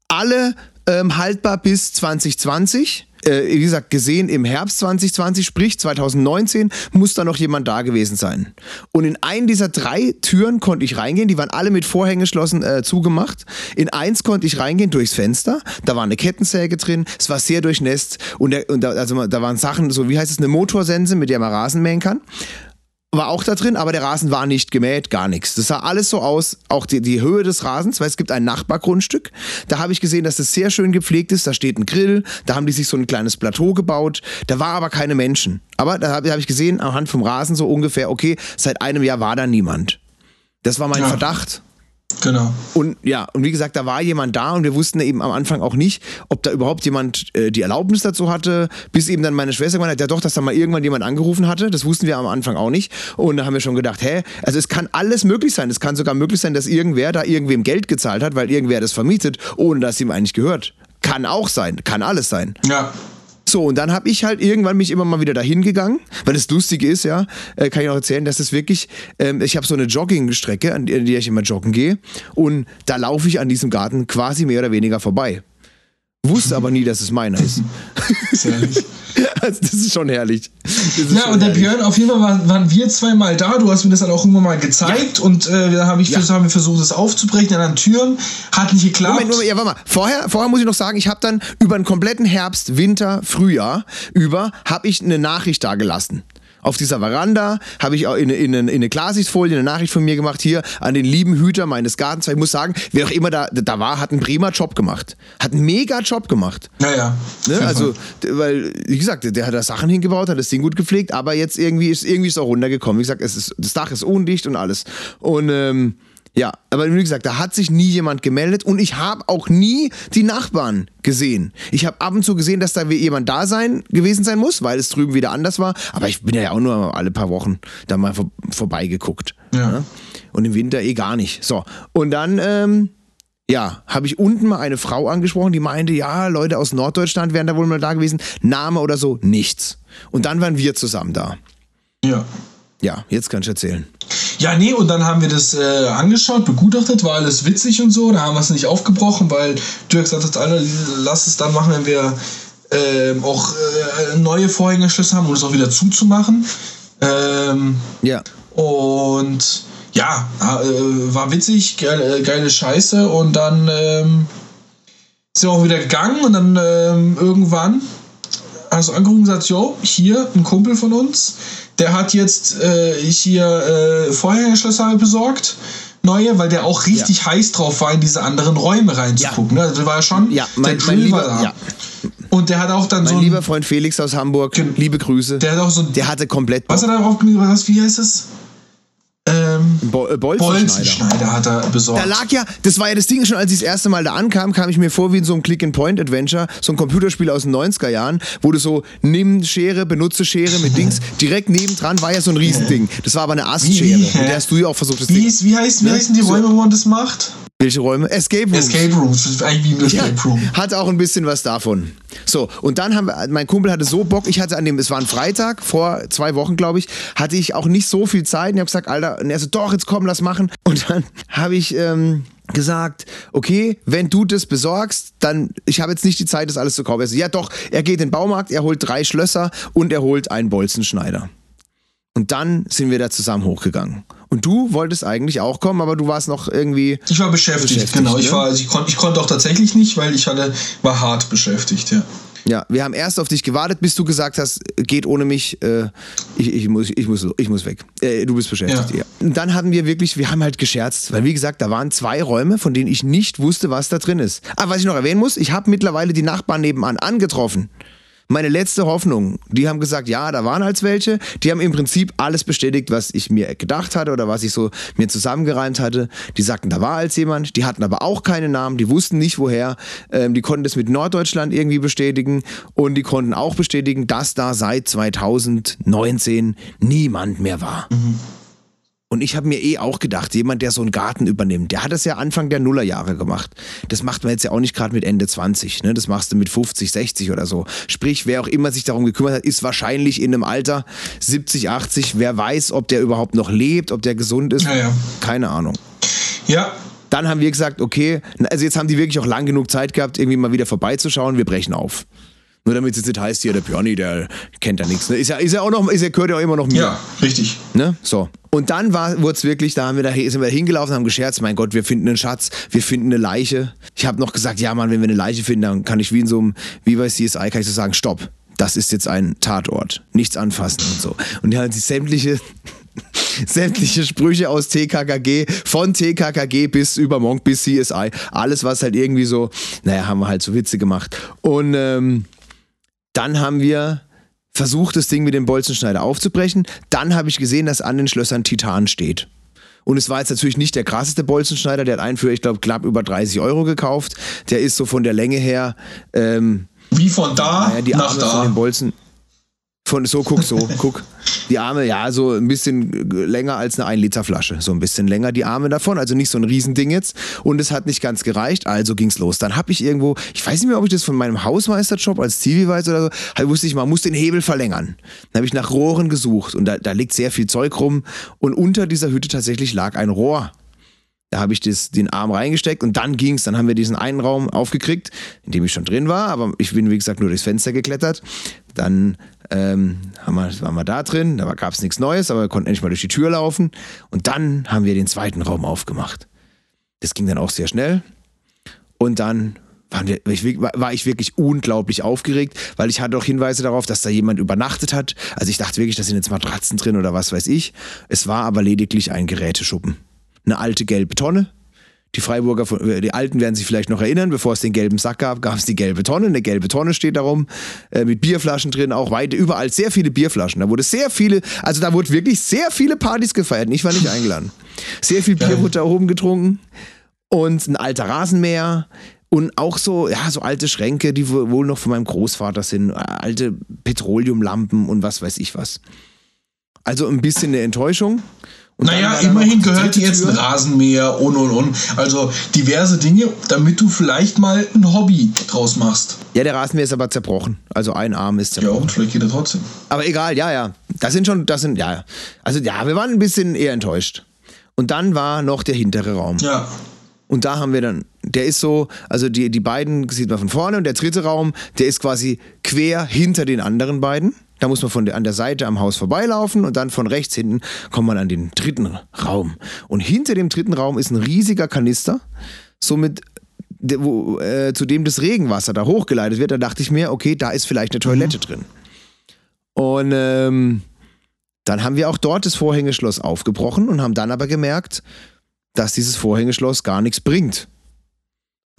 Alle ähm, haltbar bis 2020. Äh, wie gesagt, gesehen im Herbst 2020, sprich 2019, muss da noch jemand da gewesen sein. Und in einen dieser drei Türen konnte ich reingehen, die waren alle mit Vorhängeschlossen äh, zugemacht. In eins konnte ich reingehen durchs Fenster, da war eine Kettensäge drin, es war sehr durchnässt und, der, und da, also, da waren Sachen, so wie heißt es, eine Motorsense, mit der man Rasen mähen kann war auch da drin, aber der Rasen war nicht gemäht, gar nichts. Das sah alles so aus, auch die, die Höhe des Rasens, weil es gibt ein Nachbargrundstück. Da habe ich gesehen, dass das sehr schön gepflegt ist. Da steht ein Grill, da haben die sich so ein kleines Plateau gebaut. Da war aber keine Menschen. Aber da habe hab ich gesehen, anhand vom Rasen so ungefähr, okay, seit einem Jahr war da niemand. Das war mein Ja. Verdacht. Genau. Und ja, und wie gesagt, da war jemand da und wir wussten eben am Anfang auch nicht, ob da überhaupt jemand äh, die Erlaubnis dazu hatte, bis eben dann meine Schwester gemeint hat, ja doch, dass da mal irgendwann jemand angerufen hatte. Das wussten wir am Anfang auch nicht. Und da haben wir schon gedacht, hä, also es kann alles möglich sein. Es kann sogar möglich sein, dass irgendwer da irgendwem Geld gezahlt hat, weil irgendwer das vermietet, ohne dass ihm eigentlich gehört. Kann auch sein, kann alles sein. Ja. So, und dann habe ich halt irgendwann mich immer mal wieder dahin gegangen, weil das Lustige ist, ja, äh, kann ich auch erzählen, dass es wirklich, ähm, ich habe so eine Joggingstrecke, an die ich immer joggen gehe, und da laufe ich an diesem Garten quasi mehr oder weniger vorbei. Wusste aber nie, dass es meiner ist. Ist herrlich. also, das ist schon herrlich. Das ist Ja, schon und der herrlich. Björn, auf jeden Fall waren, waren wir zweimal da. Du hast mir das dann auch immer mal gezeigt und äh, da habe ich Ja. haben wir versucht, das aufzubrechen an den Türen. Hat nicht geklappt. Moment, Moment, ja, warte mal. Vorher, vorher muss ich noch sagen, ich habe dann über einen kompletten Herbst, Winter, Frühjahr über, habe ich eine Nachricht da gelassen. Auf dieser Veranda habe ich auch in, in, in eine Klarsichtfolie eine Nachricht von mir gemacht, hier an den lieben Hüter meines Gartens. Weil ich muss sagen, wer auch immer da, da war, hat einen prima Job gemacht. Hat einen mega Job gemacht. ja, ja. Ne? Also, weil, wie gesagt, der hat da Sachen hingebaut, hat das Ding gut gepflegt, aber jetzt irgendwie ist irgendwie ist es auch runtergekommen. Wie gesagt, es ist, das Dach ist undicht und alles. Und ähm, ja, aber wie gesagt, da hat sich nie jemand gemeldet und ich habe auch nie die Nachbarn gesehen. Ich habe ab und zu gesehen, dass da jemand da sein gewesen sein muss, weil es drüben wieder anders war. Aber ich bin ja auch nur alle paar Wochen da mal vor, vorbeigeguckt. Ja. Ne? Und im Winter eh gar nicht. So, und dann ähm, ja, habe ich unten mal eine Frau angesprochen, die meinte, ja, Leute aus Norddeutschland wären da wohl mal da gewesen. Name oder so, nichts. Und dann waren wir zusammen da. ja. Ja, jetzt kann ich erzählen. Ja, nee, und dann haben wir das äh, angeschaut, begutachtet, war alles witzig und so. Da haben wir es nicht aufgebrochen, weil Dirk hat, Alter, lass es dann machen, wenn wir ähm, auch äh, neue Vorhängeschlüsse haben, um es auch wieder zuzumachen. Ähm, Ja. und ja, äh, war witzig, geile, geile Scheiße. Und dann ähm, sind wir auch wieder gegangen und dann ähm, irgendwann hast du angerufen und gesagt, jo, hier ein Kumpel von uns, der hat jetzt äh, hier äh, Vorhängeschlösser besorgt. Neue, weil der auch richtig heiß drauf war, in diese anderen Räume reinzugucken. Ne? Also war ja schon, Ja, mein- der mein lieber- da. ja. Und der hat auch dann Mein so ein, lieber Freund Felix aus Hamburg, liebe Grüße. der hat auch so Der hatte komplett was hat er darauf was, wie heißt es? Ähm, Bo äh, Bolzenschneider. Bolzenschneider hat er besorgt. Da lag ja, das war ja das Ding schon, als ich das erste Mal da ankam, kam ich mir vor wie in so einem Click-and-Point-Adventure, so ein Computerspiel aus den 90er Jahren, wo du so nimm Schere, benutze Schere mit Dings. Direkt nebendran war ja so ein Riesending. Das war aber eine Astschere. Wie- Mit der hast du ja auch versucht, das Wie, Ding. ist, wie, heißt, wie Ne? heißen die So. Räume, wo man das macht? Welche Räume? Escape Rooms. Escape Rooms. Das ist eigentlich wie ein Ja, Escape Room. hat auch ein bisschen was davon. So, und dann haben wir, mein Kumpel hatte so Bock, ich hatte an dem, es war ein Freitag, vor zwei Wochen, glaube ich, hatte ich auch nicht so viel Zeit und ich habe gesagt, Alter, und er so, doch, jetzt komm, lass machen. Und dann habe ich ähm, gesagt, okay, wenn du das besorgst, dann, ich habe jetzt nicht die Zeit, das alles zu kaufen. Er so, ja doch, er geht in den Baumarkt, er holt drei Schlösser und er holt einen Bolzenschneider. Und dann sind wir da zusammen hochgegangen. Und du wolltest eigentlich auch kommen, aber du warst noch irgendwie. Ich war beschäftigt, beschäftigt genau. Ne? Ich, war, also ich, kon, ich konnte auch tatsächlich nicht, weil ich hatte, war hart beschäftigt, ja. Ja, wir haben erst auf dich gewartet, bis du gesagt hast, geht ohne mich, äh, ich, ich, muss, ich, muss, ich muss weg. Äh, du bist beschäftigt. Ja. ja. Und dann hatten wir wirklich, wir haben halt gescherzt, weil wie gesagt, da waren zwei Räume, von denen ich nicht wusste, was da drin ist. Aber was ich noch erwähnen muss, ich habe mittlerweile die Nachbarn nebenan angetroffen meine letzte Hoffnung. Die haben gesagt, ja, da waren halt welche. Die haben im Prinzip alles bestätigt, was ich mir gedacht hatte oder was ich so mir zusammengereimt hatte. Die sagten, da war als jemand. Die hatten aber auch keine Namen. Die wussten nicht woher. Ähm, die konnten das mit Norddeutschland irgendwie bestätigen und die konnten auch bestätigen, dass da seit 2019 niemand mehr war. Mhm. Und ich habe mir eh auch gedacht, jemand, der so einen Garten übernimmt, der hat das ja Anfang der Nullerjahre gemacht. Das macht man jetzt ja auch nicht gerade mit Ende 20, ne? Das machst du mit 50, 60 oder so. Sprich, wer auch immer sich darum gekümmert hat, ist wahrscheinlich in einem Alter 70, 80. Wer weiß, ob der überhaupt noch lebt, ob der gesund ist. Ja, ja. Keine Ahnung. Ja. Dann haben wir gesagt, okay, also jetzt haben die wirklich auch lang genug Zeit gehabt, irgendwie mal wieder vorbeizuschauen. Wir brechen auf. Nur damit es jetzt nicht heißt, hier der Björni, der kennt da nichts. Ne? Ist ja, ist ja auch noch, ist ja, gehört ja auch immer noch mir. Ja, richtig. Ne? So. Und dann wurde es wirklich, da haben wir da, sind wir hingelaufen, haben gescherzt, mein Gott, wir finden einen Schatz, wir finden eine Leiche. Ich habe noch gesagt, ja Mann, wenn wir eine Leiche finden, dann kann ich wie in so einem, wie bei CSI, kann ich so sagen, stopp. Das ist jetzt ein Tatort. Nichts anfassen und so. Und die haben sich sämtliche sämtliche Sprüche aus TKKG, von TKKG bis über Monk bis CSI, alles was halt irgendwie so, naja, haben wir halt so Witze gemacht. Und ähm, dann haben wir versucht, das Ding mit dem Bolzenschneider aufzubrechen. Dann habe ich gesehen, dass an den Schlössern Titan steht. Und es war jetzt natürlich nicht der krasseste Bolzenschneider, der hat einen für, ich glaube, knapp über 30 Euro gekauft. Der ist so von der Länge her. Ähm, Wie von da naja, die nach Arme da. Von den Bolzen. Von, so, guck, so, guck. Die Arme, ja, so ein bisschen länger als eine 1 Liter Flasche. So ein bisschen länger die Arme davon. Also nicht so ein Riesending jetzt. Und es hat nicht ganz gereicht, also ging's los. Dann habe ich irgendwo, ich weiß nicht mehr, ob ich das von meinem Hausmeisterjob als TV weiß oder so, halt wusste ich, man muss den Hebel verlängern. Dann habe ich nach Rohren gesucht und da, da liegt sehr viel Zeug rum. Und unter dieser Hütte tatsächlich lag ein Rohr. Da habe ich das, den Arm reingesteckt und dann ging's. Dann haben wir diesen einen Raum aufgekriegt, in dem ich schon drin war, aber ich bin, wie gesagt, nur durchs Fenster geklettert. Dann ähm, haben wir, waren wir da drin, da gab es nichts Neues, aber wir konnten endlich mal durch die Tür laufen. Und dann haben wir den zweiten Raum aufgemacht. Das ging dann auch sehr schnell. Und dann wir, war ich wirklich unglaublich aufgeregt, weil ich hatte auch Hinweise darauf, dass da jemand übernachtet hat. Also ich dachte wirklich, da sind jetzt Matratzen drin oder was weiß ich. Es war aber lediglich ein Geräteschuppen. Eine alte gelbe Tonne die Freiburger, äh, die Alten werden sich vielleicht noch erinnern, bevor es den gelben Sack gab, gab es die gelbe Tonne. Eine gelbe Tonne steht darum, äh, mit Bierflaschen drin, auch weit, überall sehr viele Bierflaschen. Da wurde sehr viele, also da wurde wirklich sehr viele Partys gefeiert. Ich war nicht eingeladen. Sehr viel Bier wurde da oben getrunken und ein alter Rasenmäher. Und auch so, ja, so alte Schränke, die wohl noch von meinem Großvater sind, alte Petroleumlampen und was weiß ich was. Also ein bisschen eine Enttäuschung. Und naja, immerhin gehört dir jetzt ein Rasenmäher und und und. Also diverse Dinge, damit du vielleicht mal ein Hobby draus machst. Ja, der Rasenmäher ist aber zerbrochen. Also ein Arm ist zerbrochen. Ja, und vielleicht geht er trotzdem. Aber egal, ja, ja. Das sind schon, das sind, ja. Also ja, wir waren ein bisschen eher enttäuscht. Und dann war noch der hintere Raum. Ja. Und da haben wir dann, der ist so, also die, die beiden sieht man von vorne und der dritte Raum, der ist quasi quer hinter den anderen beiden. Da muss man von der, an der Seite am Haus vorbeilaufen und dann von rechts hinten kommt man an den dritten Raum. Und hinter dem dritten Raum ist ein riesiger Kanister, somit wo, äh, zu dem das Regenwasser da hochgeleitet wird. Da dachte ich mir, okay, da ist vielleicht eine Toilette mhm. drin. Und ähm, dann haben wir auch dort das Vorhängeschloss aufgebrochen und haben dann aber gemerkt, dass dieses Vorhängeschloss gar nichts bringt.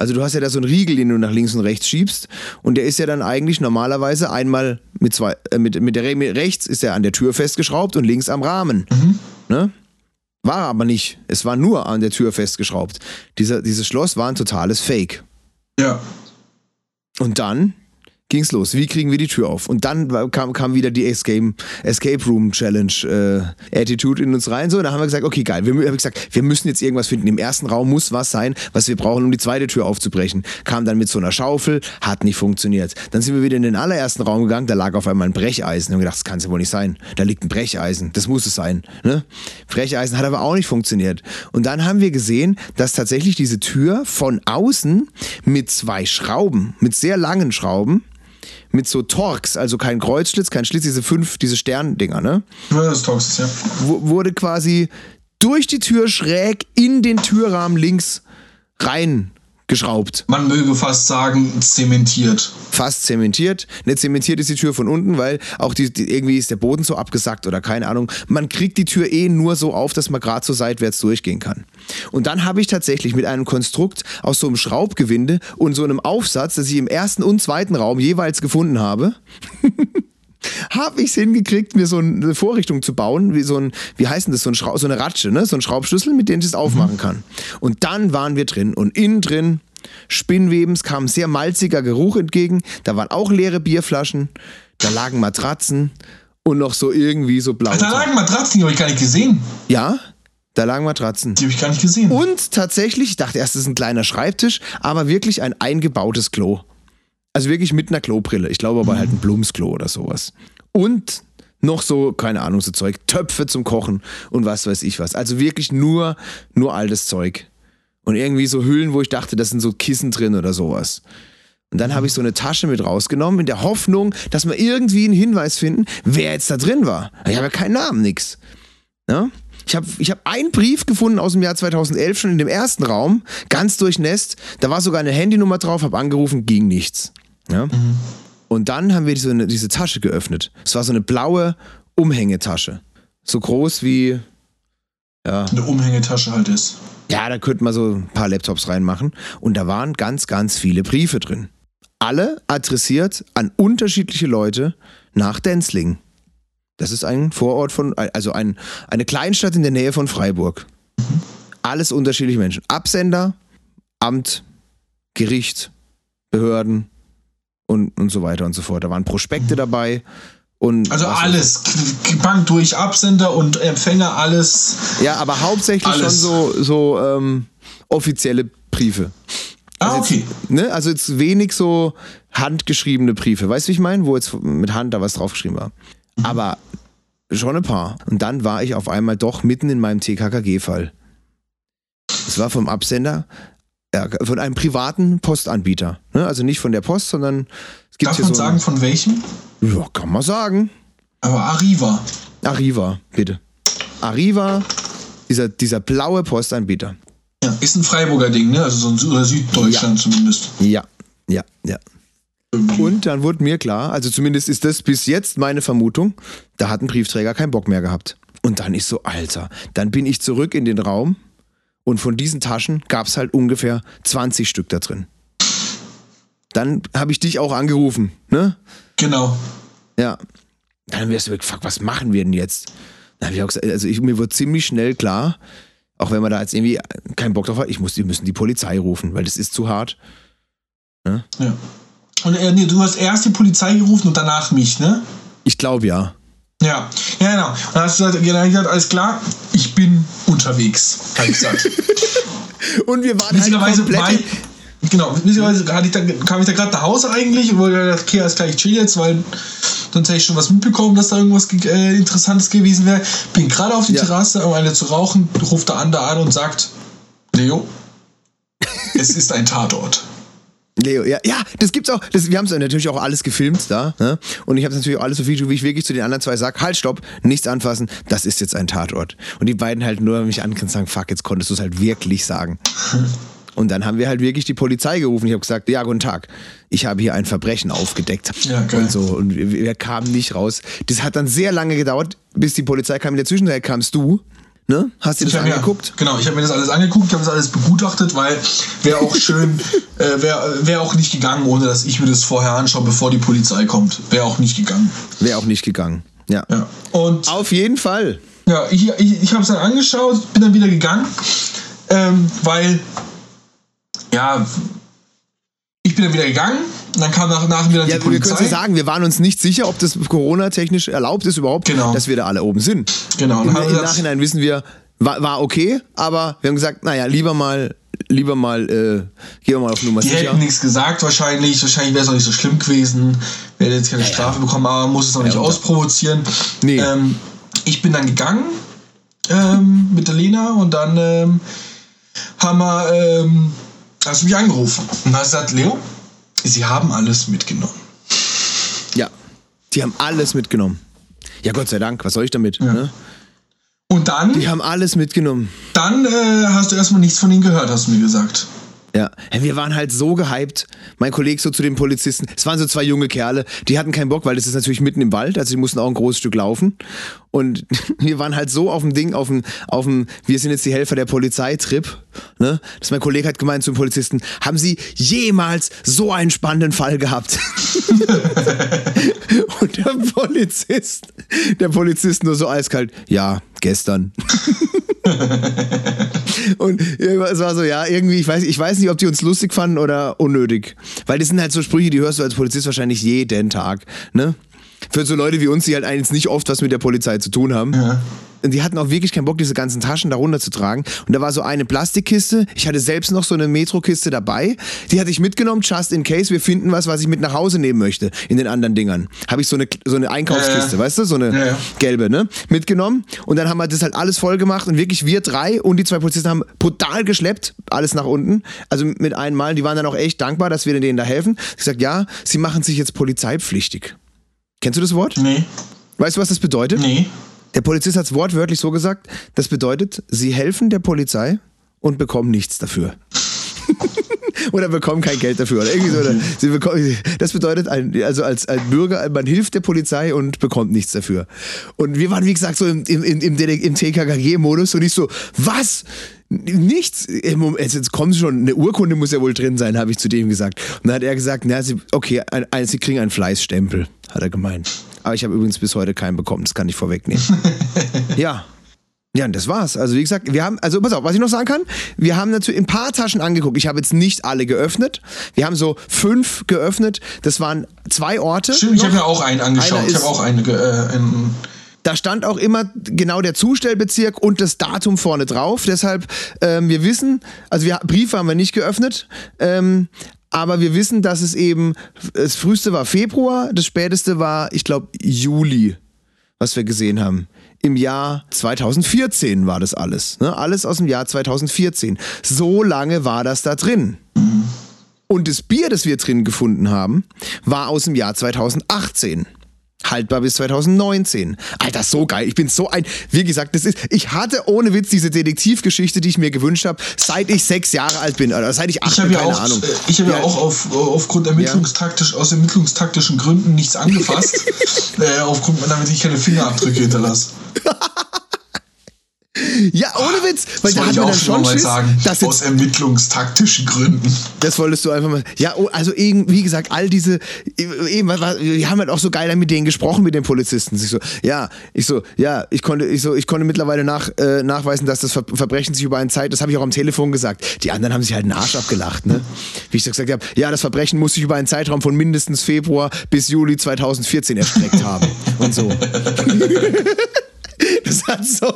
Also du hast ja da so einen Riegel, den du nach links und rechts schiebst und der ist ja dann eigentlich normalerweise einmal mit zwei, äh, mit, mit der mit rechts ist er an der Tür festgeschraubt und links am Rahmen. Mhm. Ne? War aber nicht. Es war nur an der Tür festgeschraubt. Dieser, dieses Schloss war ein totales Fake. Ja. Und dann ging's los. Wie kriegen wir die Tür auf? Und dann kam, kam wieder die Escape, Escape Room Challenge äh, Attitude in uns rein. So, und da haben wir gesagt, okay, geil. Wir, hab gesagt, wir müssen jetzt irgendwas finden. Im ersten Raum muss was sein, was wir brauchen, um die zweite Tür aufzubrechen. Kam dann mit so einer Schaufel, hat nicht funktioniert. Dann sind wir wieder in den allerersten Raum gegangen, da lag auf einmal ein Brecheisen. Haben gedacht, das kann es ja wohl nicht sein. Da liegt ein Brecheisen. Das muss es sein. Ne? Brecheisen hat aber auch nicht funktioniert. Und dann haben wir gesehen, dass tatsächlich diese Tür von außen mit zwei Schrauben, mit sehr langen Schrauben, mit so Torx, also kein Kreuzschlitz, kein Schlitz, diese fünf, diese Sterndinger, ne? Ja, das Torx, ja. wurde quasi durch die Tür schräg in den Türrahmen links rein geschraubt. Man möge fast sagen, zementiert. Fast zementiert. Nicht zementiert ist die Tür von unten, weil auch die, die irgendwie ist der Boden so abgesackt oder keine Ahnung. Man kriegt die Tür eh nur so auf, dass man gerade so seitwärts durchgehen kann. Und dann habe ich tatsächlich mit einem Konstrukt aus so einem Schraubgewinde und so einem Aufsatz, das ich im ersten und zweiten Raum jeweils gefunden habe, habe ich es hingekriegt, mir so eine Vorrichtung zu bauen, wie so ein, wie heißt denn das, so, ein Schraub, so eine Ratsche, ne? so ein Schraubschlüssel, mit dem ich es aufmachen kann. Und dann waren wir drin und innen drin Spinnwebens kam ein sehr malziger Geruch entgegen. Da waren auch leere Bierflaschen, da lagen Matratzen und noch so irgendwie so blau. Da lagen Matratzen, die habe ich gar nicht gesehen. Ja, da lagen Matratzen. Die habe ich gar nicht gesehen. Und tatsächlich, ich dachte erst, es ist ein kleiner Schreibtisch, aber wirklich ein eingebautes Klo. Also wirklich mit einer Klobrille. Ich glaube aber halt ein Blumsklo oder sowas. Und noch so, keine Ahnung, so Zeug, Töpfe zum Kochen und was weiß ich was. Also wirklich nur, nur altes Zeug. Und irgendwie so Hüllen, wo ich dachte, das sind so Kissen drin oder sowas. Und dann habe ich so eine Tasche mit rausgenommen, in der Hoffnung, dass wir irgendwie einen Hinweis finden, wer jetzt da drin war. Ich habe ja keinen Namen, nix. Ja? Ich habe ich hab einen Brief gefunden aus dem Jahr 2011, schon in dem ersten Raum, ganz durchnässt. Da war sogar eine Handynummer drauf, habe angerufen, ging nichts. Ja? Mhm. Und dann haben wir diese, diese Tasche geöffnet. Es war so eine blaue Umhängetasche. So groß wie. Ja. Eine Umhängetasche halt ist. Ja, da könnte man so ein paar Laptops reinmachen. Und da waren ganz, ganz viele Briefe drin. Alle adressiert an unterschiedliche Leute nach Denzling. Das ist ein Vorort von, also ein, eine Kleinstadt in der Nähe von Freiburg. Alles unterschiedliche Menschen. Absender, Amt, Gericht, Behörden und, und so weiter und so fort. Da waren Prospekte dabei. Und also alles, Bank durch Absender und Empfänger, alles. Ja, aber hauptsächlich alles. schon so, so ähm, offizielle Briefe. Ah, also okay. Jetzt, ne? Also jetzt wenig so handgeschriebene Briefe. Weißt du, wie ich meine? Wo jetzt mit Hand da was draufgeschrieben war. Mhm. Aber schon ein paar. Und dann war ich auf einmal doch mitten in meinem TKKG-Fall. Es war vom Absender, ja, von einem privaten Postanbieter. Ne? Also nicht von der Post, sondern es gibt Darf hier man so sagen, von welchem? Ja, kann man sagen. Aber Arriva. Arriva, bitte. Arriva, dieser, dieser blaue Postanbieter. Ja, ist ein Freiburger Ding, ne? Also so ein Süddeutschland ja. zumindest. Ja, ja, ja. Und dann wurde mir klar, also zumindest ist das bis jetzt meine Vermutung, da hat ein Briefträger keinen Bock mehr gehabt. Und dann ist so, Alter, dann bin ich zurück in den Raum und von diesen Taschen gab es halt ungefähr 20 Stück da drin. Dann habe ich dich auch angerufen, ne? Genau. Ja. Dann haben wir so fuck, was machen wir denn jetzt? Dann habe ich auch gesagt, also ich, mir wird ziemlich schnell klar, auch wenn man da jetzt irgendwie keinen Bock drauf hat, ich muss, wir müssen die Polizei rufen, weil das ist zu hart. Ne? Ja. Und äh, nee, du hast erst die Polizei gerufen und danach mich, ne? Ich glaube ja. Ja, ja, genau. Und dann hast du gesagt, genau, gesagt, alles klar, ich bin unterwegs, habe ich gesagt. und wir waren halt komplett, Genau, witzigerweise kam ich da, kam ich da gerade nach Hause eigentlich und wollte gedacht, okay, alles klar, ich chill jetzt, weil sonst hätte ich schon was mitbekommen, dass da irgendwas äh, Interessantes gewesen wäre. Bin gerade auf die ja. Terrasse, um eine zu rauchen, ruft der andere an und sagt, Leo, es ist ein Tatort. Leo, ja, ja, das gibt's auch. Das, wir haben es natürlich auch alles gefilmt da. Ne? Und ich habe natürlich auch alles so viel, wie ich wirklich zu den anderen zwei sage: Halt, stopp, nichts anfassen, das ist jetzt ein Tatort. Und die beiden halt nur mich an und sagen: Fuck, jetzt konntest du es halt wirklich sagen. Und dann haben wir halt wirklich die Polizei gerufen. Ich habe gesagt, ja, guten Tag. Ich habe hier ein Verbrechen aufgedeckt. Ja, geil. Und so. Und wir, wir, kamen nicht raus. Das hat dann sehr lange gedauert, bis die Polizei kam. In der Zwischenzeit kamst du. Ne? Hast du das angeguckt? Ja, genau, ich habe mir das alles angeguckt, ich habe das alles begutachtet, weil wäre auch schön, äh, wäre wär auch nicht gegangen, ohne dass ich mir das vorher anschaue, bevor die Polizei kommt. Wäre auch nicht gegangen. Wäre auch nicht gegangen. Ja. ja. Und Auf jeden Fall. Ja, ich, ich, ich habe es dann angeschaut, bin dann wieder gegangen, ähm, weil ja, ich bin dann wieder gegangen. Dann kam nach, nach wieder ja, die Polizei. Wir können sagen, wir waren uns nicht sicher, ob das Corona-technisch erlaubt ist überhaupt, genau. dass wir da alle oben sind. Genau. Im, im Nachhinein wissen wir, war, war okay, aber wir haben gesagt, naja, lieber mal lieber mal, äh, gehen wir mal auf Nummer die sicher. Die hätten nichts gesagt wahrscheinlich, wahrscheinlich wäre es auch nicht so schlimm gewesen, wir hätten jetzt keine ja, Strafe ja. bekommen, aber man muss es auch nicht ja, ausprovozieren. Nee. Ähm, ich bin dann gegangen ähm, mit der Lena und dann ähm, haben wir ähm, hast du mich angerufen und hast gesagt, Leo, sie haben alles mitgenommen. Ja, die haben alles mitgenommen. Ja, Gott sei Dank, was soll ich damit? Ja. Ne? Und dann? Die haben alles mitgenommen. Dann äh, hast du erstmal nichts von ihnen gehört, hast du mir gesagt. Ja, wir waren halt so gehypt. Mein Kollege so zu den Polizisten. Es waren so zwei junge Kerle, die hatten keinen Bock, weil das ist natürlich mitten im Wald, also die mussten auch ein großes Stück laufen. Und wir waren halt so auf dem Ding, auf dem, auf dem, wir sind jetzt die Helfer der Polizeitrip, ne? Dass mein Kollege hat gemeint zum Polizisten, haben Sie jemals so einen spannenden Fall gehabt? Und der Polizist, der Polizist nur so eiskalt, ja, gestern. Und es war so, ja, irgendwie, ich weiß, ich weiß nicht, ob die uns lustig fanden oder unnötig. Weil das sind halt so Sprüche, die hörst du als Polizist wahrscheinlich jeden Tag, ne? Für so Leute wie uns, die halt eigentlich nicht oft was mit der Polizei zu tun haben. Ja. Und die hatten auch wirklich keinen Bock, diese ganzen Taschen da runterzutragen. Und da war so eine Plastikkiste. Ich hatte selbst noch so eine Metrokiste dabei. Die hatte ich mitgenommen, just in case wir finden was, was ich mit nach Hause nehmen möchte in den anderen Dingern. Habe ich so eine, so eine Einkaufskiste, ja, weißt du? So eine ja, gelbe, ne? Mitgenommen. Und dann haben wir das halt alles voll gemacht. Und wirklich wir drei und die zwei Polizisten haben brutal geschleppt, alles nach unten. Also mit einmal. Die waren dann auch echt dankbar, dass wir denen da helfen. Ich gesagt, ja, sie machen sich jetzt polizeipflichtig. Kennst du das Wort? Nee. Weißt du, was das bedeutet? Nee. Der Polizist hat es wortwörtlich so gesagt. Das bedeutet, sie helfen der Polizei und bekommen nichts dafür. oder bekommen kein Geld dafür. Oder irgendwie so. Oder sie bekommen, das bedeutet, also als, als Bürger, man hilft der Polizei und bekommt nichts dafür. Und wir waren, wie gesagt, so im, im, im, im TKKG-Modus und ich so, was? Nichts. Jetzt kommen schon, eine Urkunde muss ja wohl drin sein, habe ich zu dem gesagt. Und dann hat er gesagt, na, sie, okay, ein, ein, sie kriegen einen Fleißstempel, hat er gemeint. Aber ich habe übrigens bis heute keinen bekommen, das kann ich vorwegnehmen. ja. Ja, und das war's. Also wie gesagt, wir haben, also pass auf, was ich noch sagen kann, wir haben natürlich ein paar Taschen angeguckt. Ich habe jetzt nicht alle geöffnet. Wir haben so fünf geöffnet. Das waren zwei Orte. Stimmt, ich habe mir auch einen angeschaut. Ich habe auch eine, äh, einen da stand auch immer genau der Zustellbezirk und das Datum vorne drauf. Deshalb, ähm, wir wissen, also wir, Briefe haben wir nicht geöffnet, ähm, aber wir wissen, dass es eben, das früheste war Februar, das späteste war, ich glaube, Juli, was wir gesehen haben. Im Jahr 2014 war das alles. Ne? Alles aus dem Jahr 2014. So lange war das da drin. Und das Bier, das wir drin gefunden haben, war aus dem Jahr 2018 haltbar bis 2019. Alter, so geil. Ich bin so ein, wie gesagt, das ist, ich hatte ohne Witz diese Detektivgeschichte, die ich mir gewünscht habe, seit ich sechs Jahre alt bin, oder seit ich acht ich bin, keine ja auch, Ahnung. Ich habe ja, ja, auch auf, aufgrund ermittlungstaktisch, aus ermittlungstaktischen Gründen nichts angefasst, äh, aufgrund, damit ich keine Fingerabdrücke hinterlasse. Ja, ohne Witz. Weil das da hat man dann schon Schiss, sagen, dass aus ermittlungstaktischen Gründen. Das wolltest du einfach mal. Ja, oh, also wie gesagt, all diese, eben, wir haben halt auch so geil mit denen gesprochen, mit den Polizisten. Ich so, ja, ich so, ja, ich konnte, ich so, ich konnte mittlerweile nach, äh, nachweisen, dass das Verbrechen sich über eine Zeit, das habe ich auch am Telefon gesagt. Die anderen haben sich halt einen Arsch abgelacht, ne? Wie ich so gesagt habe, ja, das Verbrechen muss sich über einen Zeitraum von mindestens Februar bis Juli 2014 erstreckt haben. Und so. Hat so.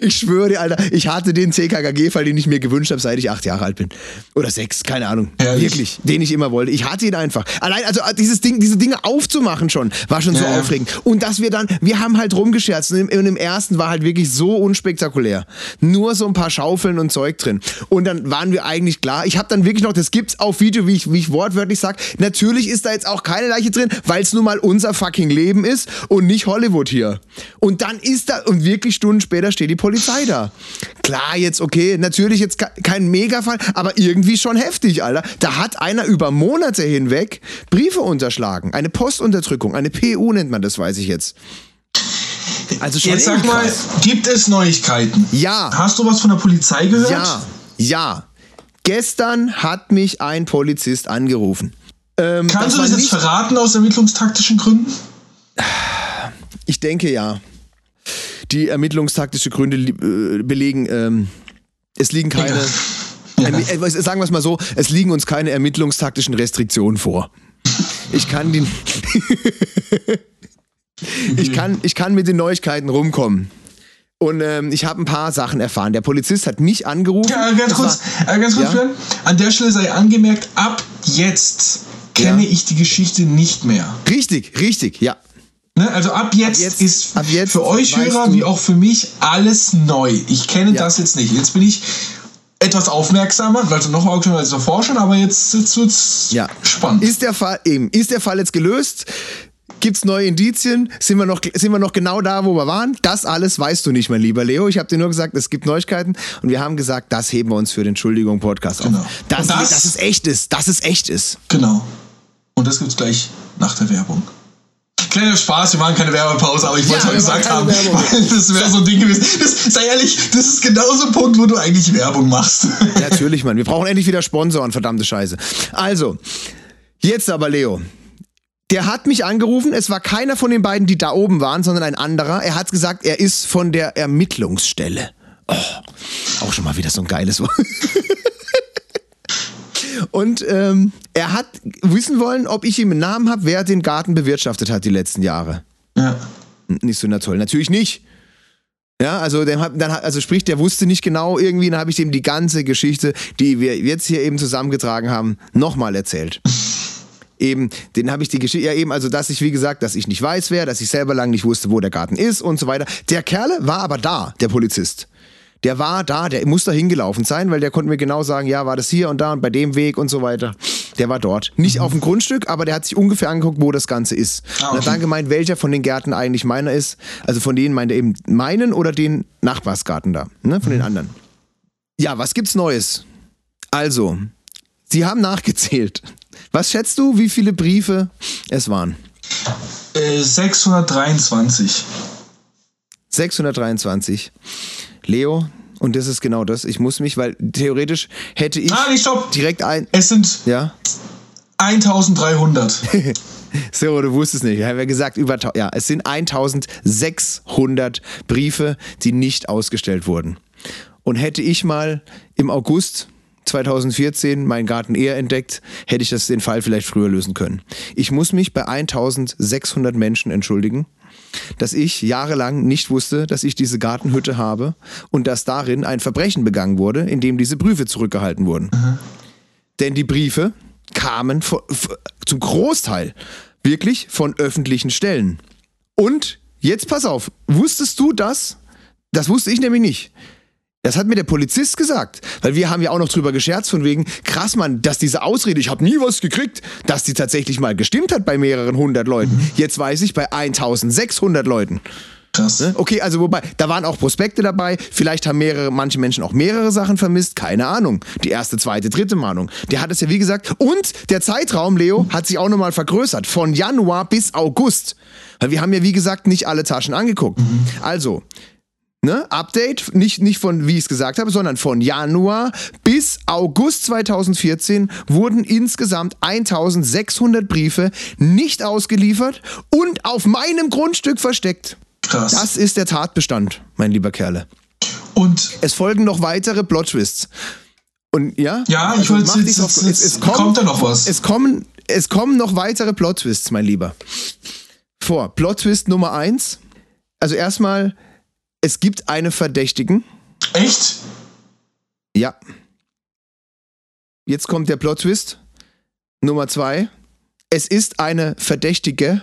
Ich schwöre dir, Alter, ich hatte den CKKG-Fall, den ich mir gewünscht habe, seit ich acht Jahre alt bin. Oder sechs, keine Ahnung. Herrlich. Wirklich, den ich immer wollte. Ich hatte ihn einfach. Allein, also dieses Ding, diese Dinge aufzumachen schon, war schon so ja. aufregend. Und dass wir dann, wir haben halt rumgescherzt. Und im, und im ersten war halt wirklich so unspektakulär. Nur so ein paar Schaufeln und Zeug drin. Und dann waren wir eigentlich klar. Ich habe dann wirklich noch, das gibt's auf Video, wie ich, wie ich wortwörtlich sage. Natürlich ist da jetzt auch keine Leiche drin, weil es nun mal unser fucking Leben ist und nicht Hollywood hier. Und dann ist da, und wirklich Stunden später steht die Polizei da. Klar, jetzt okay, natürlich jetzt kein Megafall, aber irgendwie schon heftig, Alter. Da hat einer über Monate hinweg Briefe unterschlagen. Eine Postunterdrückung, eine PU nennt man das, weiß ich jetzt. Also schon jetzt sag mal, gibt es Neuigkeiten? Ja. Hast du was von der Polizei gehört? Ja, ja. Gestern hat mich ein Polizist angerufen. Ähm, Kannst du das jetzt verraten aus ermittlungstaktischen Gründen? Ich denke ja die ermittlungstaktische Gründe äh, belegen, ähm, es liegen keine, ja. äh, sagen wir es mal so, es liegen uns keine ermittlungstaktischen Restriktionen vor. Ich kann die, ich kann, ich kann mit den Neuigkeiten rumkommen. Und ähm, ich habe ein paar Sachen erfahren. Der Polizist hat mich angerufen. Ja, ganz kurz, war, äh, ganz kurz, ja? An der Stelle sei angemerkt, ab jetzt kenne ja. ich die Geschichte nicht mehr. Richtig, richtig, ja. Ne? Also ab jetzt, ab jetzt, ist ab jetzt für euch Hörer wie auch für mich alles neu. Ich kenne ja. das jetzt nicht. Jetzt bin ich etwas aufmerksamer, also noch aufmerksamer als davor schon, aber jetzt, jetzt wird es ja. spannend. Ist der Fall eben, ist der Fall jetzt gelöst? Gibt's neue Indizien? Sind wir, noch, sind wir noch genau da, wo wir waren? Das alles weißt du nicht, mein lieber Leo. Ich habe dir nur gesagt, es gibt Neuigkeiten und wir haben gesagt, das heben wir uns für den Entschuldigung Podcast Genau. auf. Dass, Und das- dass es echt ist, dass es echt ist. Genau. Und das gibt's gleich nach der Werbung. Kleiner Spaß, wir machen keine Werbepause, aber ich wollte Ja, mal gesagt haben, weil das wäre so ein Ding gewesen. Das, sei ehrlich, das ist genau so ein Punkt, wo du eigentlich Werbung machst. Natürlich, Mann. Wir brauchen endlich wieder Sponsoren, verdammte Scheiße. Also, jetzt aber, Leo. Der hat mich angerufen. Es war keiner von den beiden, die da oben waren, sondern ein anderer. Er hat gesagt, er ist von der Ermittlungsstelle. Oh, auch schon mal wieder so ein geiles Wort. Und ähm, er hat wissen wollen, ob ich ihm einen Namen habe, wer den Garten bewirtschaftet hat die letzten Jahre. ja. Nicht so na toll. Natürlich nicht. Ja, also, hat, dann, also sprich, der wusste nicht genau irgendwie, dann habe ich dem die ganze Geschichte, die wir jetzt hier eben zusammengetragen haben, nochmal erzählt. Eben, den habe ich die Geschichte, ja eben, also dass ich, wie gesagt, dass ich nicht weiß wer, dass ich selber lang nicht wusste, wo der Garten ist und so weiter. Der Kerle war aber da, der Polizist. Der war da, der muss da hingelaufen sein, weil der konnte mir genau sagen, ja, war das hier und da und bei dem Weg und so weiter. Der war dort. Nicht auf dem Grundstück, aber der hat sich ungefähr angeguckt, wo das Ganze ist. Ah, Und hat okay. dann gemeint, welcher von den Gärten eigentlich meiner ist. Also von denen meint er eben meinen oder den Nachbarsgarten da, ne, von den anderen. Ja, was gibt's Neues? Also, sie haben nachgezählt. Was schätzt du, wie viele Briefe es waren? Äh, 623. 623. Leo, und das ist genau das. Ich muss mich, weil theoretisch hätte ich Ah, nee, stopp! direkt ein. Es sind Ja? 1300. So, du wusstest nicht. Ich habe ja gesagt, über. Ja, es sind 1600 Briefe, die nicht ausgestellt wurden. Und hätte ich mal im August 2014 meinen Garten eher entdeckt, hätte ich das den Fall vielleicht früher lösen können. Ich muss mich bei 1600 Menschen entschuldigen, dass ich jahrelang nicht wusste, dass ich diese Gartenhütte habe und dass darin ein Verbrechen begangen wurde, in dem diese Briefe zurückgehalten wurden. Denn die Briefe kamen von, zum Großteil wirklich von öffentlichen Stellen. Und jetzt pass auf, wusstest du das? Das wusste ich nämlich nicht. Das hat mir der Polizist gesagt, weil wir haben ja auch noch drüber gescherzt von wegen, krass Mann, dass diese Ausrede, ich habe nie was gekriegt, dass die tatsächlich mal gestimmt hat bei mehreren hundert Leuten. Jetzt weiß ich bei 1600 Leuten. Krass. Ne? Okay, also wobei, da waren auch Prospekte dabei. Vielleicht haben mehrere, manche Menschen auch mehrere Sachen vermisst. Keine Ahnung. Die erste, zweite, dritte Mahnung. Der hat es ja wie gesagt. Und der Zeitraum, Leo, hat sich auch nochmal vergrößert. Von Januar bis August. Weil wir haben ja wie gesagt nicht alle Taschen angeguckt. Also, Ne? Update, nicht, nicht von, wie ich es gesagt habe, sondern von Januar bis August 2014 wurden insgesamt 1600 Briefe nicht ausgeliefert und auf meinem Grundstück versteckt. Krass. Das ist der Tatbestand, mein lieber Kerle. Und Es folgen noch weitere Plot-Twists. Und ja? Ja, ich Also wollte mach jetzt- auf- jetzt- es, es kommen, kommt da noch was. Es kommen, es kommen noch weitere Plot-Twists, mein Lieber. Vor. Plot-Twist Nummer eins. Also erstmal, es gibt eine Verdächtigen. echt? Ja. Jetzt kommt der Plot-Twist. Nummer zwei. Es ist eine Verdächtige,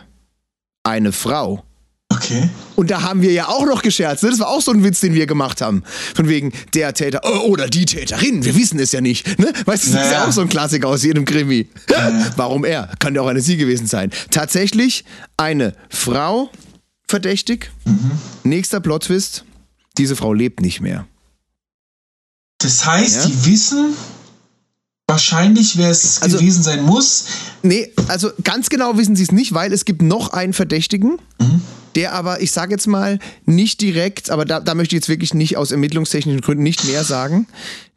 eine Frau. Okay. Und da haben wir ja auch noch gescherzt. ne? Das war auch so ein Witz, den wir gemacht haben. Von wegen der Täter oh, oder die Täterin. Wir wissen es ja nicht. Ne? Weißt du, das ist ja Naja. auch so ein Klassiker aus jedem Krimi. Warum er? Kann ja auch eine sie gewesen sein. Tatsächlich eine Frau verdächtig. Mhm. Nächster Plot-Twist. Diese Frau lebt nicht mehr. Das heißt, Ja. die wissen wahrscheinlich, wer es Also- gewesen sein muss. Nee, also ganz genau wissen sie es nicht, weil es gibt noch einen Verdächtigen, der aber, ich sage jetzt mal, nicht direkt, aber da, da möchte ich jetzt wirklich nicht aus ermittlungstechnischen Gründen nicht mehr sagen.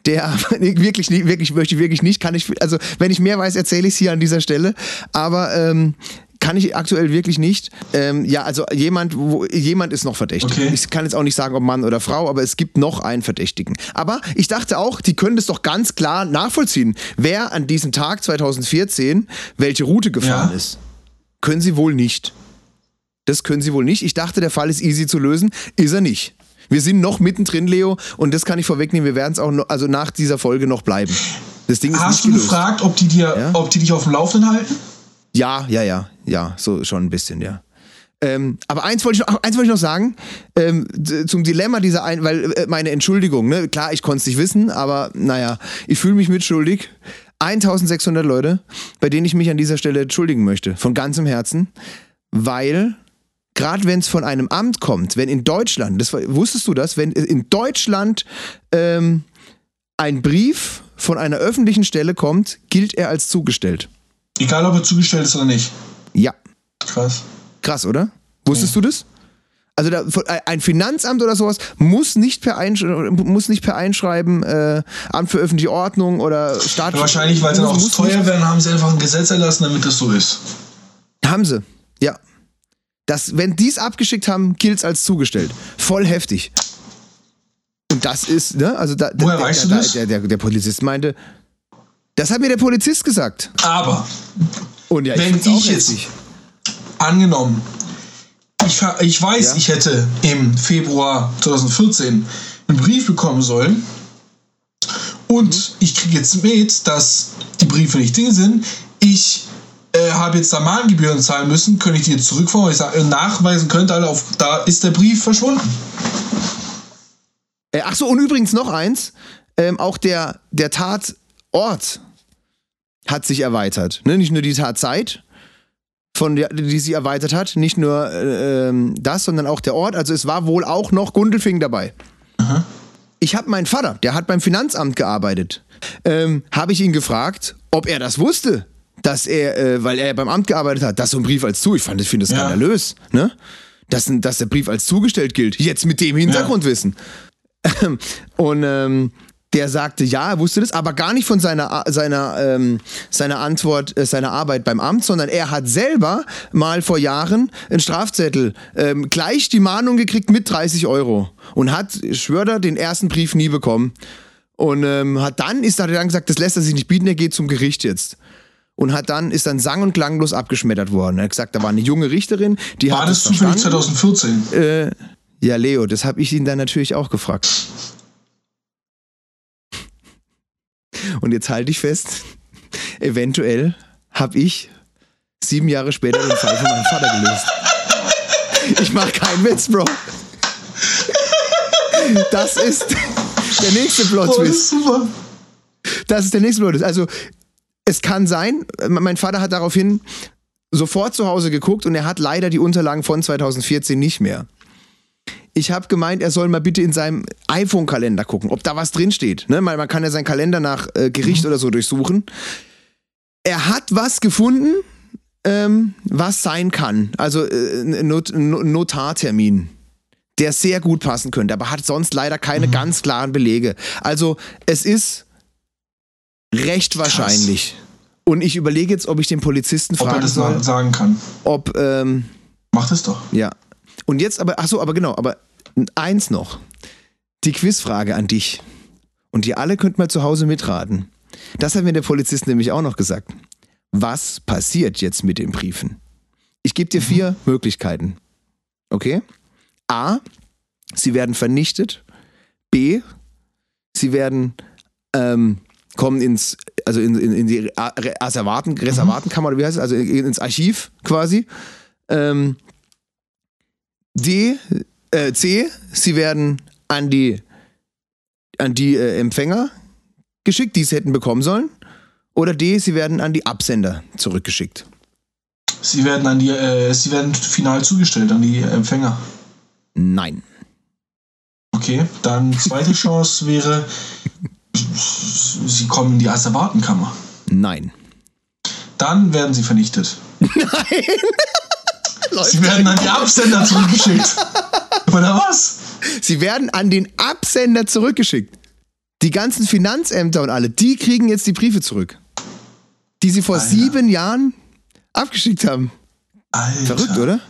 Der wirklich, nicht- wirklich, möchte ich wirklich nicht, kann ich, also wenn ich mehr weiß, erzähle ich es hier an dieser Stelle, aber ähm, kann ich aktuell wirklich nicht. Ähm, ja, also jemand, wo, jemand ist noch verdächtig. Okay. Ich kann jetzt auch nicht sagen, ob Mann oder Frau, aber es gibt noch einen Verdächtigen. Aber ich dachte auch, die können das doch ganz klar nachvollziehen, wer an diesem Tag 2014 welche Route gefahren Ja. ist. Können sie wohl nicht. Das können sie wohl nicht. Ich dachte, der Fall ist easy zu lösen. Ist er nicht. Wir sind noch mittendrin, Leo, und das kann ich vorwegnehmen. Wir werden es auch noch, also nach dieser Folge noch bleiben. Das Ding ist Hast du nicht gelöst. gefragt, ob die, dir, Ja? ob die dich auf dem Laufenden halten? Ja, ja, ja, ja, so schon ein bisschen, ja. Ähm, aber eins wollte ich noch, eins wollte ich noch sagen, ähm, zum Dilemma dieser ein, weil äh, meine Entschuldigung, ne, klar, ich konnte es nicht wissen, aber naja, ich fühle mich mitschuldig. 1600 Leute, bei denen ich mich an dieser Stelle entschuldigen möchte, von ganzem Herzen, weil gerade wenn es von einem Amt kommt, wenn in Deutschland, das wusstest du das, wenn in Deutschland ähm, ein Brief von einer öffentlichen Stelle kommt, gilt er als zugestellt. Egal, ob er zugestellt ist oder nicht. Ja. Krass. Krass, oder? Wusstest du das? Also da, ein Finanzamt oder sowas muss nicht per, Einsch muss nicht per Einschreiben äh, Amt für öffentliche Ordnung oder Staat. Ja, wahrscheinlich, weil sie dann auch zu teuer werden, haben sie einfach ein Gesetz erlassen, damit das so ist. Haben sie, ja. Das, wenn die es abgeschickt haben, gilt es als zugestellt. Voll heftig. Und das ist, ne, also da, Woher der, weißt der, du das? Der, der, der Polizist meinte, das hat mir der Polizist gesagt. Aber Und ja, Wenn ich jetzt- angenommen, ich, ich weiß, Ja. ich hätte im Februar 2014 einen Brief bekommen sollen und Mhm. ich kriege jetzt mit, dass die Briefe nicht Ding sind. Ich äh, habe jetzt da Mahngebühren zahlen müssen, könnte ich die jetzt zurückfahren, weil ich sage, nachweisen könnte, alle auf, da ist der Brief verschwunden. Äh, ach so, und übrigens noch eins, ähm, auch der, der Tatort hat sich erweitert. Ne? Nicht nur die Tatzeit, von der, die sie erweitert hat, nicht nur äh, ähm, das, sondern auch der Ort. Also es war wohl auch noch Gundelfing dabei. Ich habe meinen Vater, der hat beim Finanzamt gearbeitet, ähm, habe ich ihn gefragt, ob er das wusste, dass er, äh, weil er beim Amt gearbeitet hat, dass so ein Brief als zu, ich fand, ich finde das Ja. skandalös, ne? Dass, dass der Brief als zugestellt gilt. Jetzt mit dem Hintergrundwissen. Und ähm, der sagte, ja, er wusste das, aber gar nicht von seiner, seiner, ähm, seiner Antwort, äh, seiner Arbeit beim Amt, sondern er hat selber mal vor Jahren einen Strafzettel, ähm, gleich die Mahnung gekriegt mit 30 Euro und hat, ich schwör den ersten Brief nie bekommen. Und ähm, hat dann, ist, er dann gesagt, das lässt er sich nicht bieten, er geht zum Gericht jetzt. Und hat dann, ist dann sang- und klanglos abgeschmettert worden. Er hat gesagt, da war eine junge Richterin, die War hat das das zufällig verstanden. 2014? Äh, ja, Leo, das habe ich ihn dann natürlich auch gefragt. Und jetzt halte ich fest, eventuell habe ich sieben Jahre später den Fall von meinem Vater gelöst. Ich mache keinen Witz, Bro. Das ist der nächste das Plot-Twist. Das ist der nächste Plot. Also, es kann sein, mein Vater hat daraufhin sofort zu Hause geguckt und er hat leider die Unterlagen von 2014 nicht mehr. Ich habe gemeint, er soll mal bitte in seinem iPhone-Kalender gucken, ob da was drinsteht. Ne? Man, man kann ja seinen Kalender nach äh, Gericht oder so durchsuchen. Er hat was gefunden, ähm, was sein kann. Also äh, ein Not Notartermin, der sehr gut passen könnte, aber hat sonst leider keine ganz klaren Belege. Also es ist recht wahrscheinlich. Und ich überlege jetzt, ob ich den Polizisten Ob er fragen das soll, mal sagen kann. ob, ähm, Macht es doch. ja. Und jetzt aber, ach so, aber genau, aber eins noch. Die Quizfrage an dich. Und ihr alle könnt mal zu Hause mitraten. Das hat mir der Polizist nämlich auch noch gesagt. Was passiert jetzt mit den Briefen? Ich gebe dir vier Möglichkeiten. Okay? A. Sie werden vernichtet. B. Sie werden ähm, kommen ins, also in, in, in die Reservaten, Reservatenkammer, oder wie heißt es? Also in- ins Archiv quasi. Ähm, D, äh, C, sie werden an die, an die äh, Empfänger geschickt, die es hätten bekommen sollen. Oder D, sie werden an die Absender zurückgeschickt. Sie werden an die, äh, sie werden final zugestellt an die Empfänger. Nein. Okay, dann zweite Chance wäre, sie kommen in die Asservatenkammer. Nein. Dann werden sie vernichtet. Nein! Sie werden an die Absender zurückgeschickt. Oder was? Sie werden an den Absender zurückgeschickt. Die ganzen Finanzämter und alle, die kriegen jetzt die Briefe zurück. Die sie vor Alter. sieben Jahren abgeschickt haben. Alter. Verrückt, oder?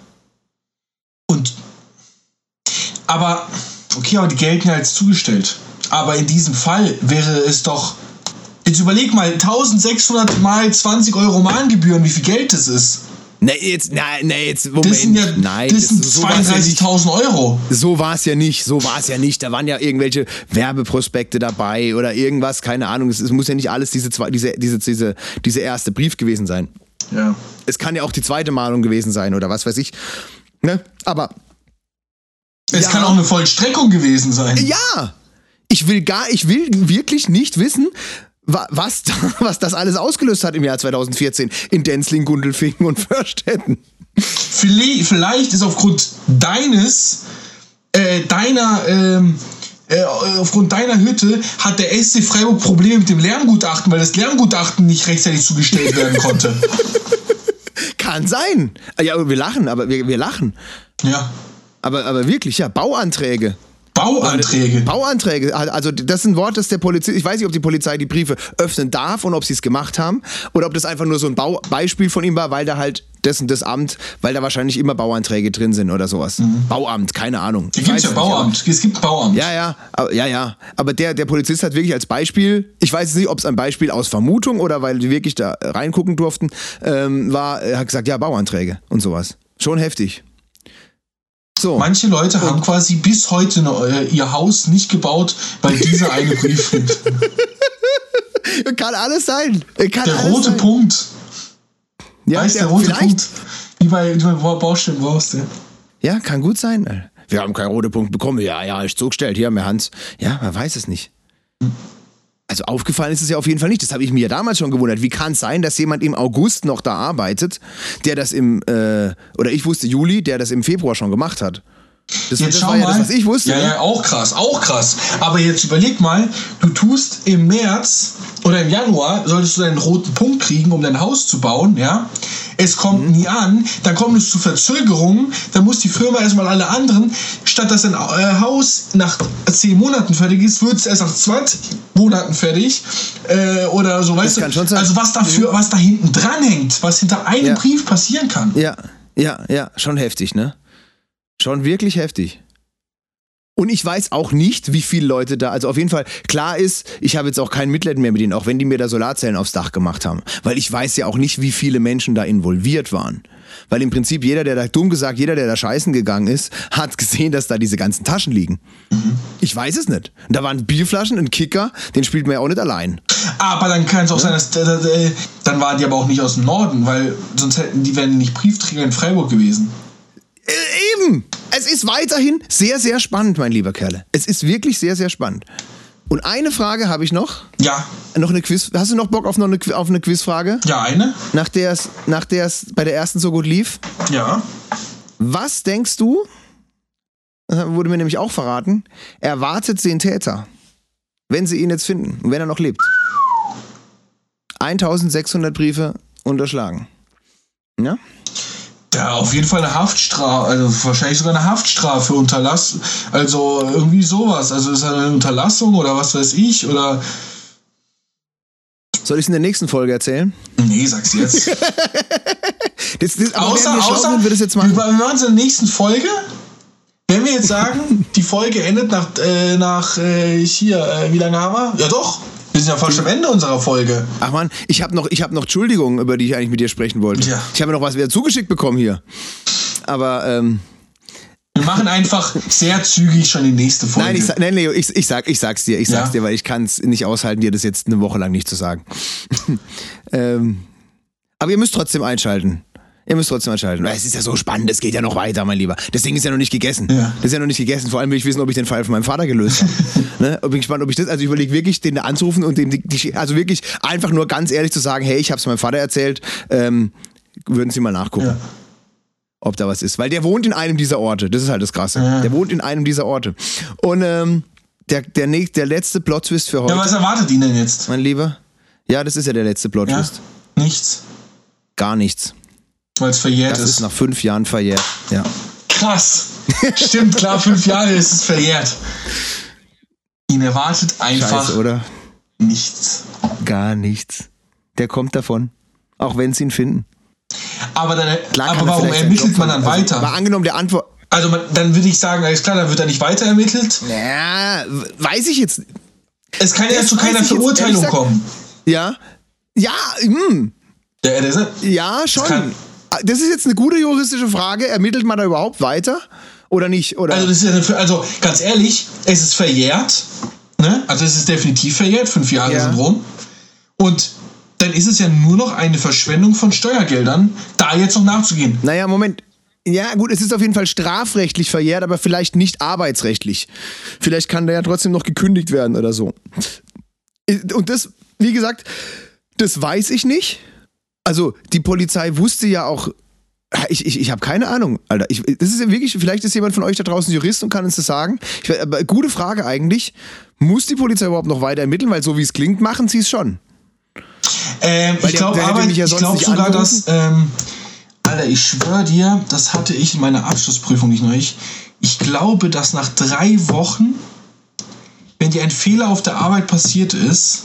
Und. Aber. Okay, aber die gelten ja als zugestellt. Aber in diesem Fall wäre es doch. Jetzt überleg mal, 1600 mal 20 Euro Mahngebühren, wie viel Geld das ist. Nee, jetzt, nein, nee, jetzt, Moment. Das sind ja, nein, das sind so war's ja nicht. 32.000 Euro. So war es ja nicht, so war es ja nicht. Da waren ja irgendwelche Werbeprospekte dabei oder irgendwas, keine Ahnung. Es, es muss ja nicht alles diese, zwei, diese, diese, diese, diese erste Brief gewesen sein. Ja. Es kann ja auch die zweite Mahnung gewesen sein oder was weiß ich. Ne? Aber Es Ja. kann auch eine Vollstreckung gewesen sein. ja, ich will gar, ich will wirklich nicht wissen, was, was das alles ausgelöst hat im Jahr 2014 in Denzling, Gundelfingen und Förstetten. Vielleicht, ist aufgrund deines, äh, deiner, ähm, äh, aufgrund deiner Hütte hat der SC Freiburg Probleme mit dem Lärmgutachten, weil das Lärmgutachten nicht rechtzeitig zugestellt werden konnte. Kann sein. Ja, aber wir lachen, aber wir, wir lachen. Ja. Aber, aber wirklich, ja, Bauanträge. Bauanträge. Bauanträge, also das ist ein Wort, das der Polizei, ich weiß nicht, ob die Polizei die Briefe öffnen darf und ob sie es gemacht haben oder ob das einfach nur so ein Bau Beispiel von ihm war, weil da halt das und das Amt, weil da wahrscheinlich immer Bauanträge drin sind oder sowas. Bauamt, keine Ahnung. Ich gibt ja es nicht, Bauamt. Es gibt Bauamt. Ja, ja, aber, ja, ja. Aber der, der Polizist hat wirklich als Beispiel, ich weiß nicht, ob es ein Beispiel aus Vermutung oder weil die wirklich da reingucken durften, ähm, war, er hat gesagt, ja, Bauanträge und sowas. Schon heftig. So. Manche Leute haben quasi bis heute äh, ihr Haus nicht gebaut, weil dieser eine Brief fehlt. Kann alles sein. Kann Der alles rote sein. Punkt. Ja, weißt der der- rote vielleicht. Punkt? Wie bei, wie bei Baustellen brauchst du. Ja, kann gut sein. Wir haben keinen roten Punkt bekommen. Ja, ja, ist zugestellt. Hier haben wir Hans. Ja, man weiß es nicht. Also aufgefallen ist es ja auf jeden Fall nicht. Das habe ich mir ja damals schon gewundert. Wie kann es sein, dass jemand im August noch da arbeitet, der das im, äh, oder ich wusste Juli, der das im Februar schon gemacht hat. Das, Jetzt das schau war ja mal. das, was ich wusste. Ja, ne? ja, auch krass, auch krass. Aber jetzt überleg mal, du tust im März oder im Januar solltest du deinen roten Punkt kriegen, um dein Haus zu bauen, ja. Es kommt Mhm. nie an, dann kommt es zu Verzögerungen, dann muss die Firma erstmal alle anderen, statt dass dein äh, Haus nach 10 Monaten fertig ist, wird es erst nach 20 Monaten fertig. Äh, oder so, weißt kann du. Mhm. Also was dafür, was da hinten dran hängt, was hinter einem Ja. Brief passieren kann. Ja, ja, ja, schon heftig, ne? Schon wirklich heftig. Und ich weiß auch nicht, wie viele Leute da, also auf jeden Fall, klar ist, ich habe jetzt auch kein Mitleid mehr mit denen, auch wenn die mir da Solarzellen aufs Dach gemacht haben. Weil ich weiß ja auch nicht, wie viele Menschen da involviert waren. Weil im Prinzip jeder, der da, dumm gesagt, jeder, der da scheißen gegangen ist, hat gesehen, dass da diese ganzen Taschen liegen. Ich weiß es nicht. Da waren Bierflaschen, ein Kicker, den spielt man ja auch nicht allein. Aber dann kann es auch sein, dass äh, äh, dann waren die aber auch nicht aus dem Norden, weil sonst hätten die wären nicht Briefträger in Freiburg gewesen. Äh, eben! Es ist weiterhin sehr, sehr spannend, mein lieber Kerle. Es ist wirklich sehr, sehr spannend. Und eine Frage habe ich noch. Ja, Noch eine Quiz. Hast du noch Bock auf noch eine, auf eine Quizfrage? ja eine. Nach der es nach bei der ersten so gut lief. Ja. Was denkst du? Das wurde mir nämlich auch verraten. Erwartet den Täter, wenn sie ihn jetzt finden und wenn er noch lebt. 1600 Briefe unterschlagen. Ja? Ja, auf jeden Fall eine Haftstrafe, also wahrscheinlich sogar eine Haftstrafe, Unterlass, also irgendwie sowas. Also ist das eine Unterlassung oder was weiß ich oder. Soll ich es in der nächsten Folge erzählen? Nee, sag's jetzt. Das, das, außer, wir außer sind, wir das jetzt wir machen. machen es in der nächsten Folge. Wenn wir jetzt sagen, die Folge endet nach, äh, nach äh, hier, äh, wie lange haben wir? Ja doch, wir sind ja fast am Ende unserer Folge. Ach man, ich habe noch, ich hab noch Entschuldigungen, über die ich eigentlich mit dir sprechen wollte. Ja. Ich habe noch was wieder zugeschickt bekommen hier. Aber, ähm, Wir machen einfach sehr zügig schon die nächste Folge. nein, ich, nein, Leo, ich, ich, sag, ich sag's dir, ich sag's Ja? dir, weil ich kann es nicht aushalten, dir das jetzt eine Woche lang nicht zu sagen. ähm, aber ihr müsst trotzdem einschalten. Ihr müsst trotzdem. Weil Es ist ja so spannend, es geht ja noch weiter, mein Lieber. Das Ding ist ja noch nicht gegessen. Ja. Das ist ja noch nicht gegessen. Vor allem will ich wissen, ob ich den Fall von meinem Vater gelöst habe. ne? Bin gespannt, ob ich das, also ich überlege wirklich, den anzurufen und den, die, die, also wirklich einfach nur ganz ehrlich zu sagen, hey, ich habe es meinem Vater erzählt, ähm, würden Sie mal nachgucken. Ja. ob da was ist. Weil der wohnt in einem dieser Orte. Das ist halt das Krasse. Ja. Der wohnt in einem dieser Orte. Und ähm, der, der, nächst, der letzte Plot-Twist für heute, Ja, was erwartet ihn denn jetzt? mein Lieber? Ja, das ist ja der letzte Ja, Plot-Twist. nichts, Gar nichts. Weil es verjährt Das ist. ist nach fünf Jahren verjährt. Ja. Krass. Stimmt, klar, fünf Jahre ist es verjährt. Ihn erwartet einfach Scheiße, oder? nichts. Gar nichts. Der kommt davon. Auch wenn sie ihn finden. Aber, dann, Klar aber er warum ermittelt man dann. Also, weiter? Mal angenommen, der Antwort. Also man, dann würde ich sagen, alles klar, dann wird er nicht weiter ermittelt. Ja, weiß ich jetzt. Es kann ja Das zu keiner Verurteilung kommen. Ja. Ja, hm. Der, der, der, Ja, schon. Das ist jetzt eine gute juristische Frage. Ermittelt man da überhaupt weiter? Oder nicht? Oder? also, ja dafür, also ganz ehrlich, es ist verjährt. Ne? Also es ist definitiv verjährt, fünf Jahre Ja. sind rum. Und dann ist es ja nur noch eine Verschwendung von Steuergeldern, da jetzt noch nachzugehen. naja, Moment. Ja, gut, es ist auf jeden Fall strafrechtlich verjährt, aber vielleicht nicht arbeitsrechtlich. Vielleicht kann der ja trotzdem noch gekündigt werden oder so. Und das, wie gesagt, das weiß ich nicht. Also die Polizei wusste ja auch. Ich, ich, ich habe keine Ahnung, Alter. Ich, das ist ja wirklich, vielleicht ist jemand von euch da draußen Jurist und kann uns das sagen. Ich, aber gute Frage eigentlich. Muss die Polizei überhaupt noch weiter ermitteln? Weil so wie es klingt, machen sie es schon. Ähm, ich glaube ja ich nicht sogar, dass, ähm, Alter, ich schwöre dir, das hatte ich in meiner Abschlussprüfung nicht neulich. Ich glaube, dass nach drei Wochen, wenn dir ein Fehler auf der Arbeit passiert ist,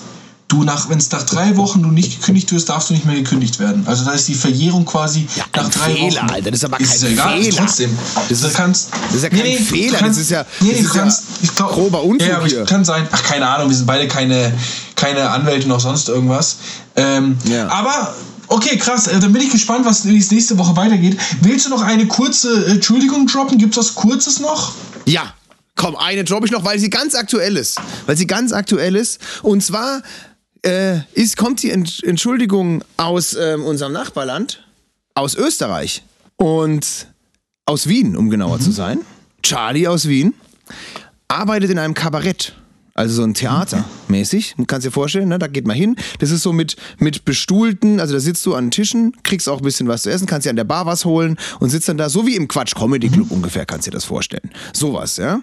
du nach, wenn es nach drei Wochen du nicht gekündigt wirst, darfst du nicht mehr gekündigt werden. Also da ist die Verjährung quasi nach ein drei Fehler, Wochen. Alter, das ist aber ist kein ja egal, Fehler. trotzdem. Das du ist- kannst, das ist ja kein du Fehler, kannst- das ist ja- nee, das nee, ist du ja kannst, ich glaub, grober Unfug ja, aber hier. kann sein, ach keine Ahnung, wir sind beide keine, keine Anwälte noch sonst irgendwas. Ähm, Ja. Aber okay, krass, äh, dann bin ich gespannt, was wie es nächste Woche weitergeht. Willst du noch eine kurze äh, Entschuldigung droppen? Gibt es was Kurzes noch? Ja, komm, eine droppe ich noch, weil sie ganz aktuell ist. Weil sie ganz aktuell ist. Und zwar äh, ist, kommt die Ent Entschuldigung aus ähm, unserem Nachbarland, aus Österreich und aus Wien, um genauer zu sein. Charlie aus Wien arbeitet in einem Kabarett. Also so ein Theater mäßig. Du kannst dir vorstellen, ne? da geht man hin. Das ist so mit, mit bestuhlten, also da sitzt du an Tischen, kriegst auch ein bisschen was zu essen, kannst dir an der Bar was holen und sitzt dann da, so wie im Quatsch Comedy Club ungefähr, kannst dir das vorstellen. Sowas, ja.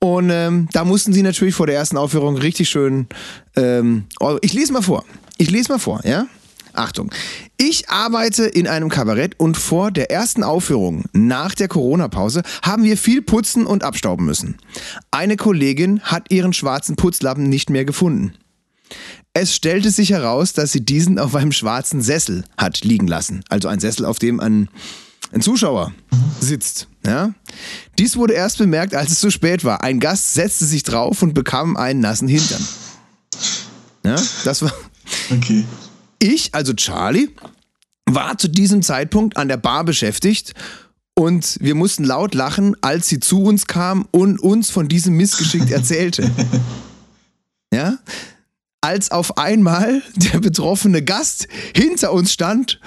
Und ähm, da mussten sie natürlich vor der ersten Aufführung richtig schön. Ähm, oh, ich lese mal vor. Ich lese mal vor, ja? Achtung. Ich arbeite in einem Kabarett und vor der ersten Aufführung nach der Corona-Pause haben wir viel putzen und abstauben müssen. Eine Kollegin hat ihren schwarzen Putzlappen nicht mehr gefunden. Es stellte sich heraus, dass sie diesen auf einem schwarzen Sessel hat liegen lassen. Also ein Sessel, auf dem ein, ein Zuschauer sitzt. Ja? Dies wurde erst bemerkt, als es zu spät war. Ein Gast setzte sich drauf und bekam einen nassen Hintern. Ja, das war. Okay. Ich, also Charlie, war zu diesem Zeitpunkt an der Bar beschäftigt und wir mussten laut lachen, als sie zu uns kam und uns von diesem Missgeschick erzählte. Ja? Als auf einmal der betroffene Gast hinter uns stand,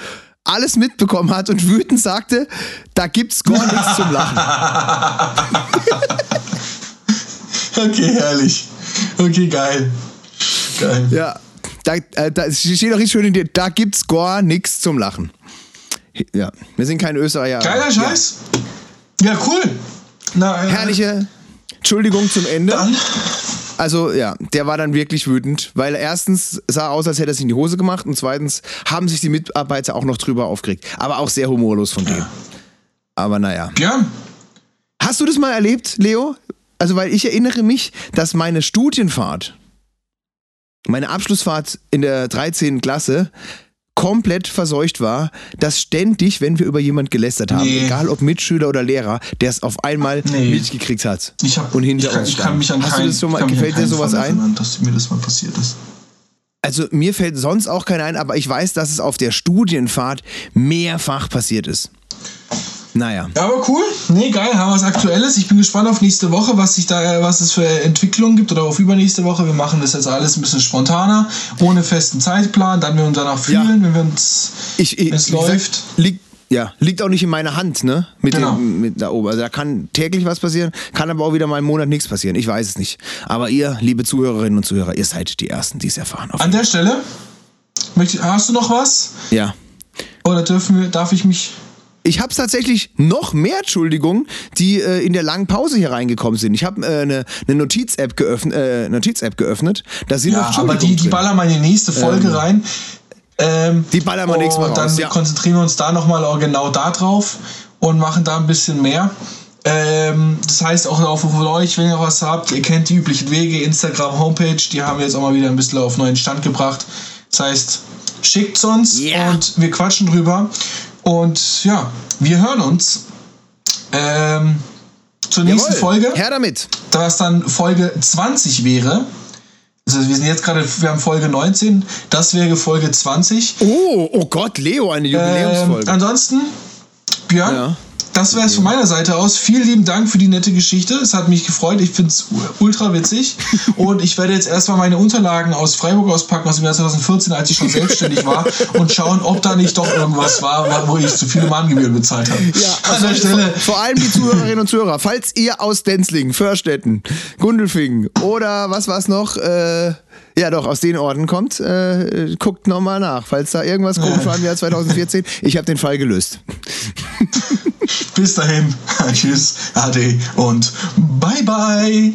alles mitbekommen hat und wütend sagte, da gibt's gar nichts zum Lachen. Okay, herrlich. Okay, geil. Geil. Ja, da, äh, da steht doch richtig schön in dir, da gibt's gar nichts zum Lachen. Ja, wir sind keine Österreicher. Geiler Scheiß. Ja, cool. Na, Ja. äh, Herrliche Entschuldigung zum Ende. Dann, Also ja, der war dann wirklich wütend, weil erstens sah aus, als hätte er sich in die Hose gemacht und zweitens haben sich die Mitarbeiter auch noch drüber aufgeregt. Aber auch sehr humorlos von dem. Aber naja. ja. Hast du das mal erlebt, Leo? Also, weil ich erinnere mich, dass meine Studienfahrt, meine Abschlussfahrt in der 13. Klasse, komplett verseucht war, dass ständig, wenn wir über jemand gelästert haben, Nee. egal ob Mitschüler oder Lehrer, der es auf einmal Nee. mitgekriegt hat Ich hab, und hinter ich kann, uns ich stand. kann mich an Hast keinen, du das schon ich mal, gefällt dir sowas Fall ein? erinnern, dass mir das mal passiert ist. Also mir fällt sonst auch keiner ein, aber ich weiß, dass es auf der Studienfahrt mehrfach passiert ist. Naja. Ja, aber cool. Nee, geil, haben wir was Aktuelles. Ich bin gespannt auf nächste Woche, was sich da, äh, was es für Entwicklungen gibt oder auf übernächste Woche. Wir machen das jetzt alles ein bisschen spontaner, ohne festen Zeitplan. Dann wir uns danach Ja. fühlen, wenn wir uns, Ich, ich, es läuft. Liegt, ja, liegt auch nicht in meiner Hand, ne? Mit, Genau. dem, mit da oben. Also da kann täglich was passieren, kann aber auch wieder mal im Monat nichts passieren. Ich weiß es nicht. Aber ihr, liebe Zuhörerinnen und Zuhörer, ihr seid die Ersten, die es erfahren. Auf An der Stelle, hast du noch was? ja. Oder dürfen wir, darf ich mich. Ich habe tatsächlich noch mehr Entschuldigungen, die äh, in der langen Pause hier reingekommen sind. Ich habe äh, eine, eine Notiz-App geöffnet, äh, Notiz-App geöffnet. Da sind noch Ja, aber Entschuldigungen die, die ballern mal in die nächste Folge rein. Ähm, Die ballern wir nächstes Mal Und dann ja. konzentrieren wir uns da nochmal genau da drauf und machen da ein bisschen mehr. Ähm, das heißt auch auf von euch, wenn ihr was habt, ihr kennt die üblichen Wege, Instagram, Homepage, die haben wir jetzt auch mal wieder ein bisschen auf neuen Stand gebracht. Das heißt, schickt's uns Ja. und wir quatschen drüber. Und ja, wir hören uns ähm, zur nächsten Jawohl, Folge Her damit. was dann Folge 20 wäre. Also wir sind jetzt gerade, wir haben Folge 19, das wäre Folge 20. Oh, oh Gott, Leo, eine Ähm, Jubiläumsfolge. ansonsten, Björn, Ja. Das wäre es von meiner Seite aus. Vielen lieben Dank für die nette Geschichte. Es hat mich gefreut. Ich finde es ultra witzig. Und ich werde jetzt erstmal meine Unterlagen aus Freiburg auspacken, aus dem Jahr 2014, als ich schon selbstständig war, und schauen, ob da nicht doch irgendwas war, wo ich zu viele Mahngebühren bezahlt habe. Ja, an der Stelle. Vor, vor allem die Zuhörerinnen und Zuhörer. Falls ihr aus Denzlingen, Förstetten, Gundelfingen oder was war es noch, äh, ja, doch, aus den Orten kommt. Äh, guckt nochmal nach, falls da irgendwas komisch war im Jahr 2014. Ich habe den Fall gelöst. Bis dahin, tschüss, ade und bye bye.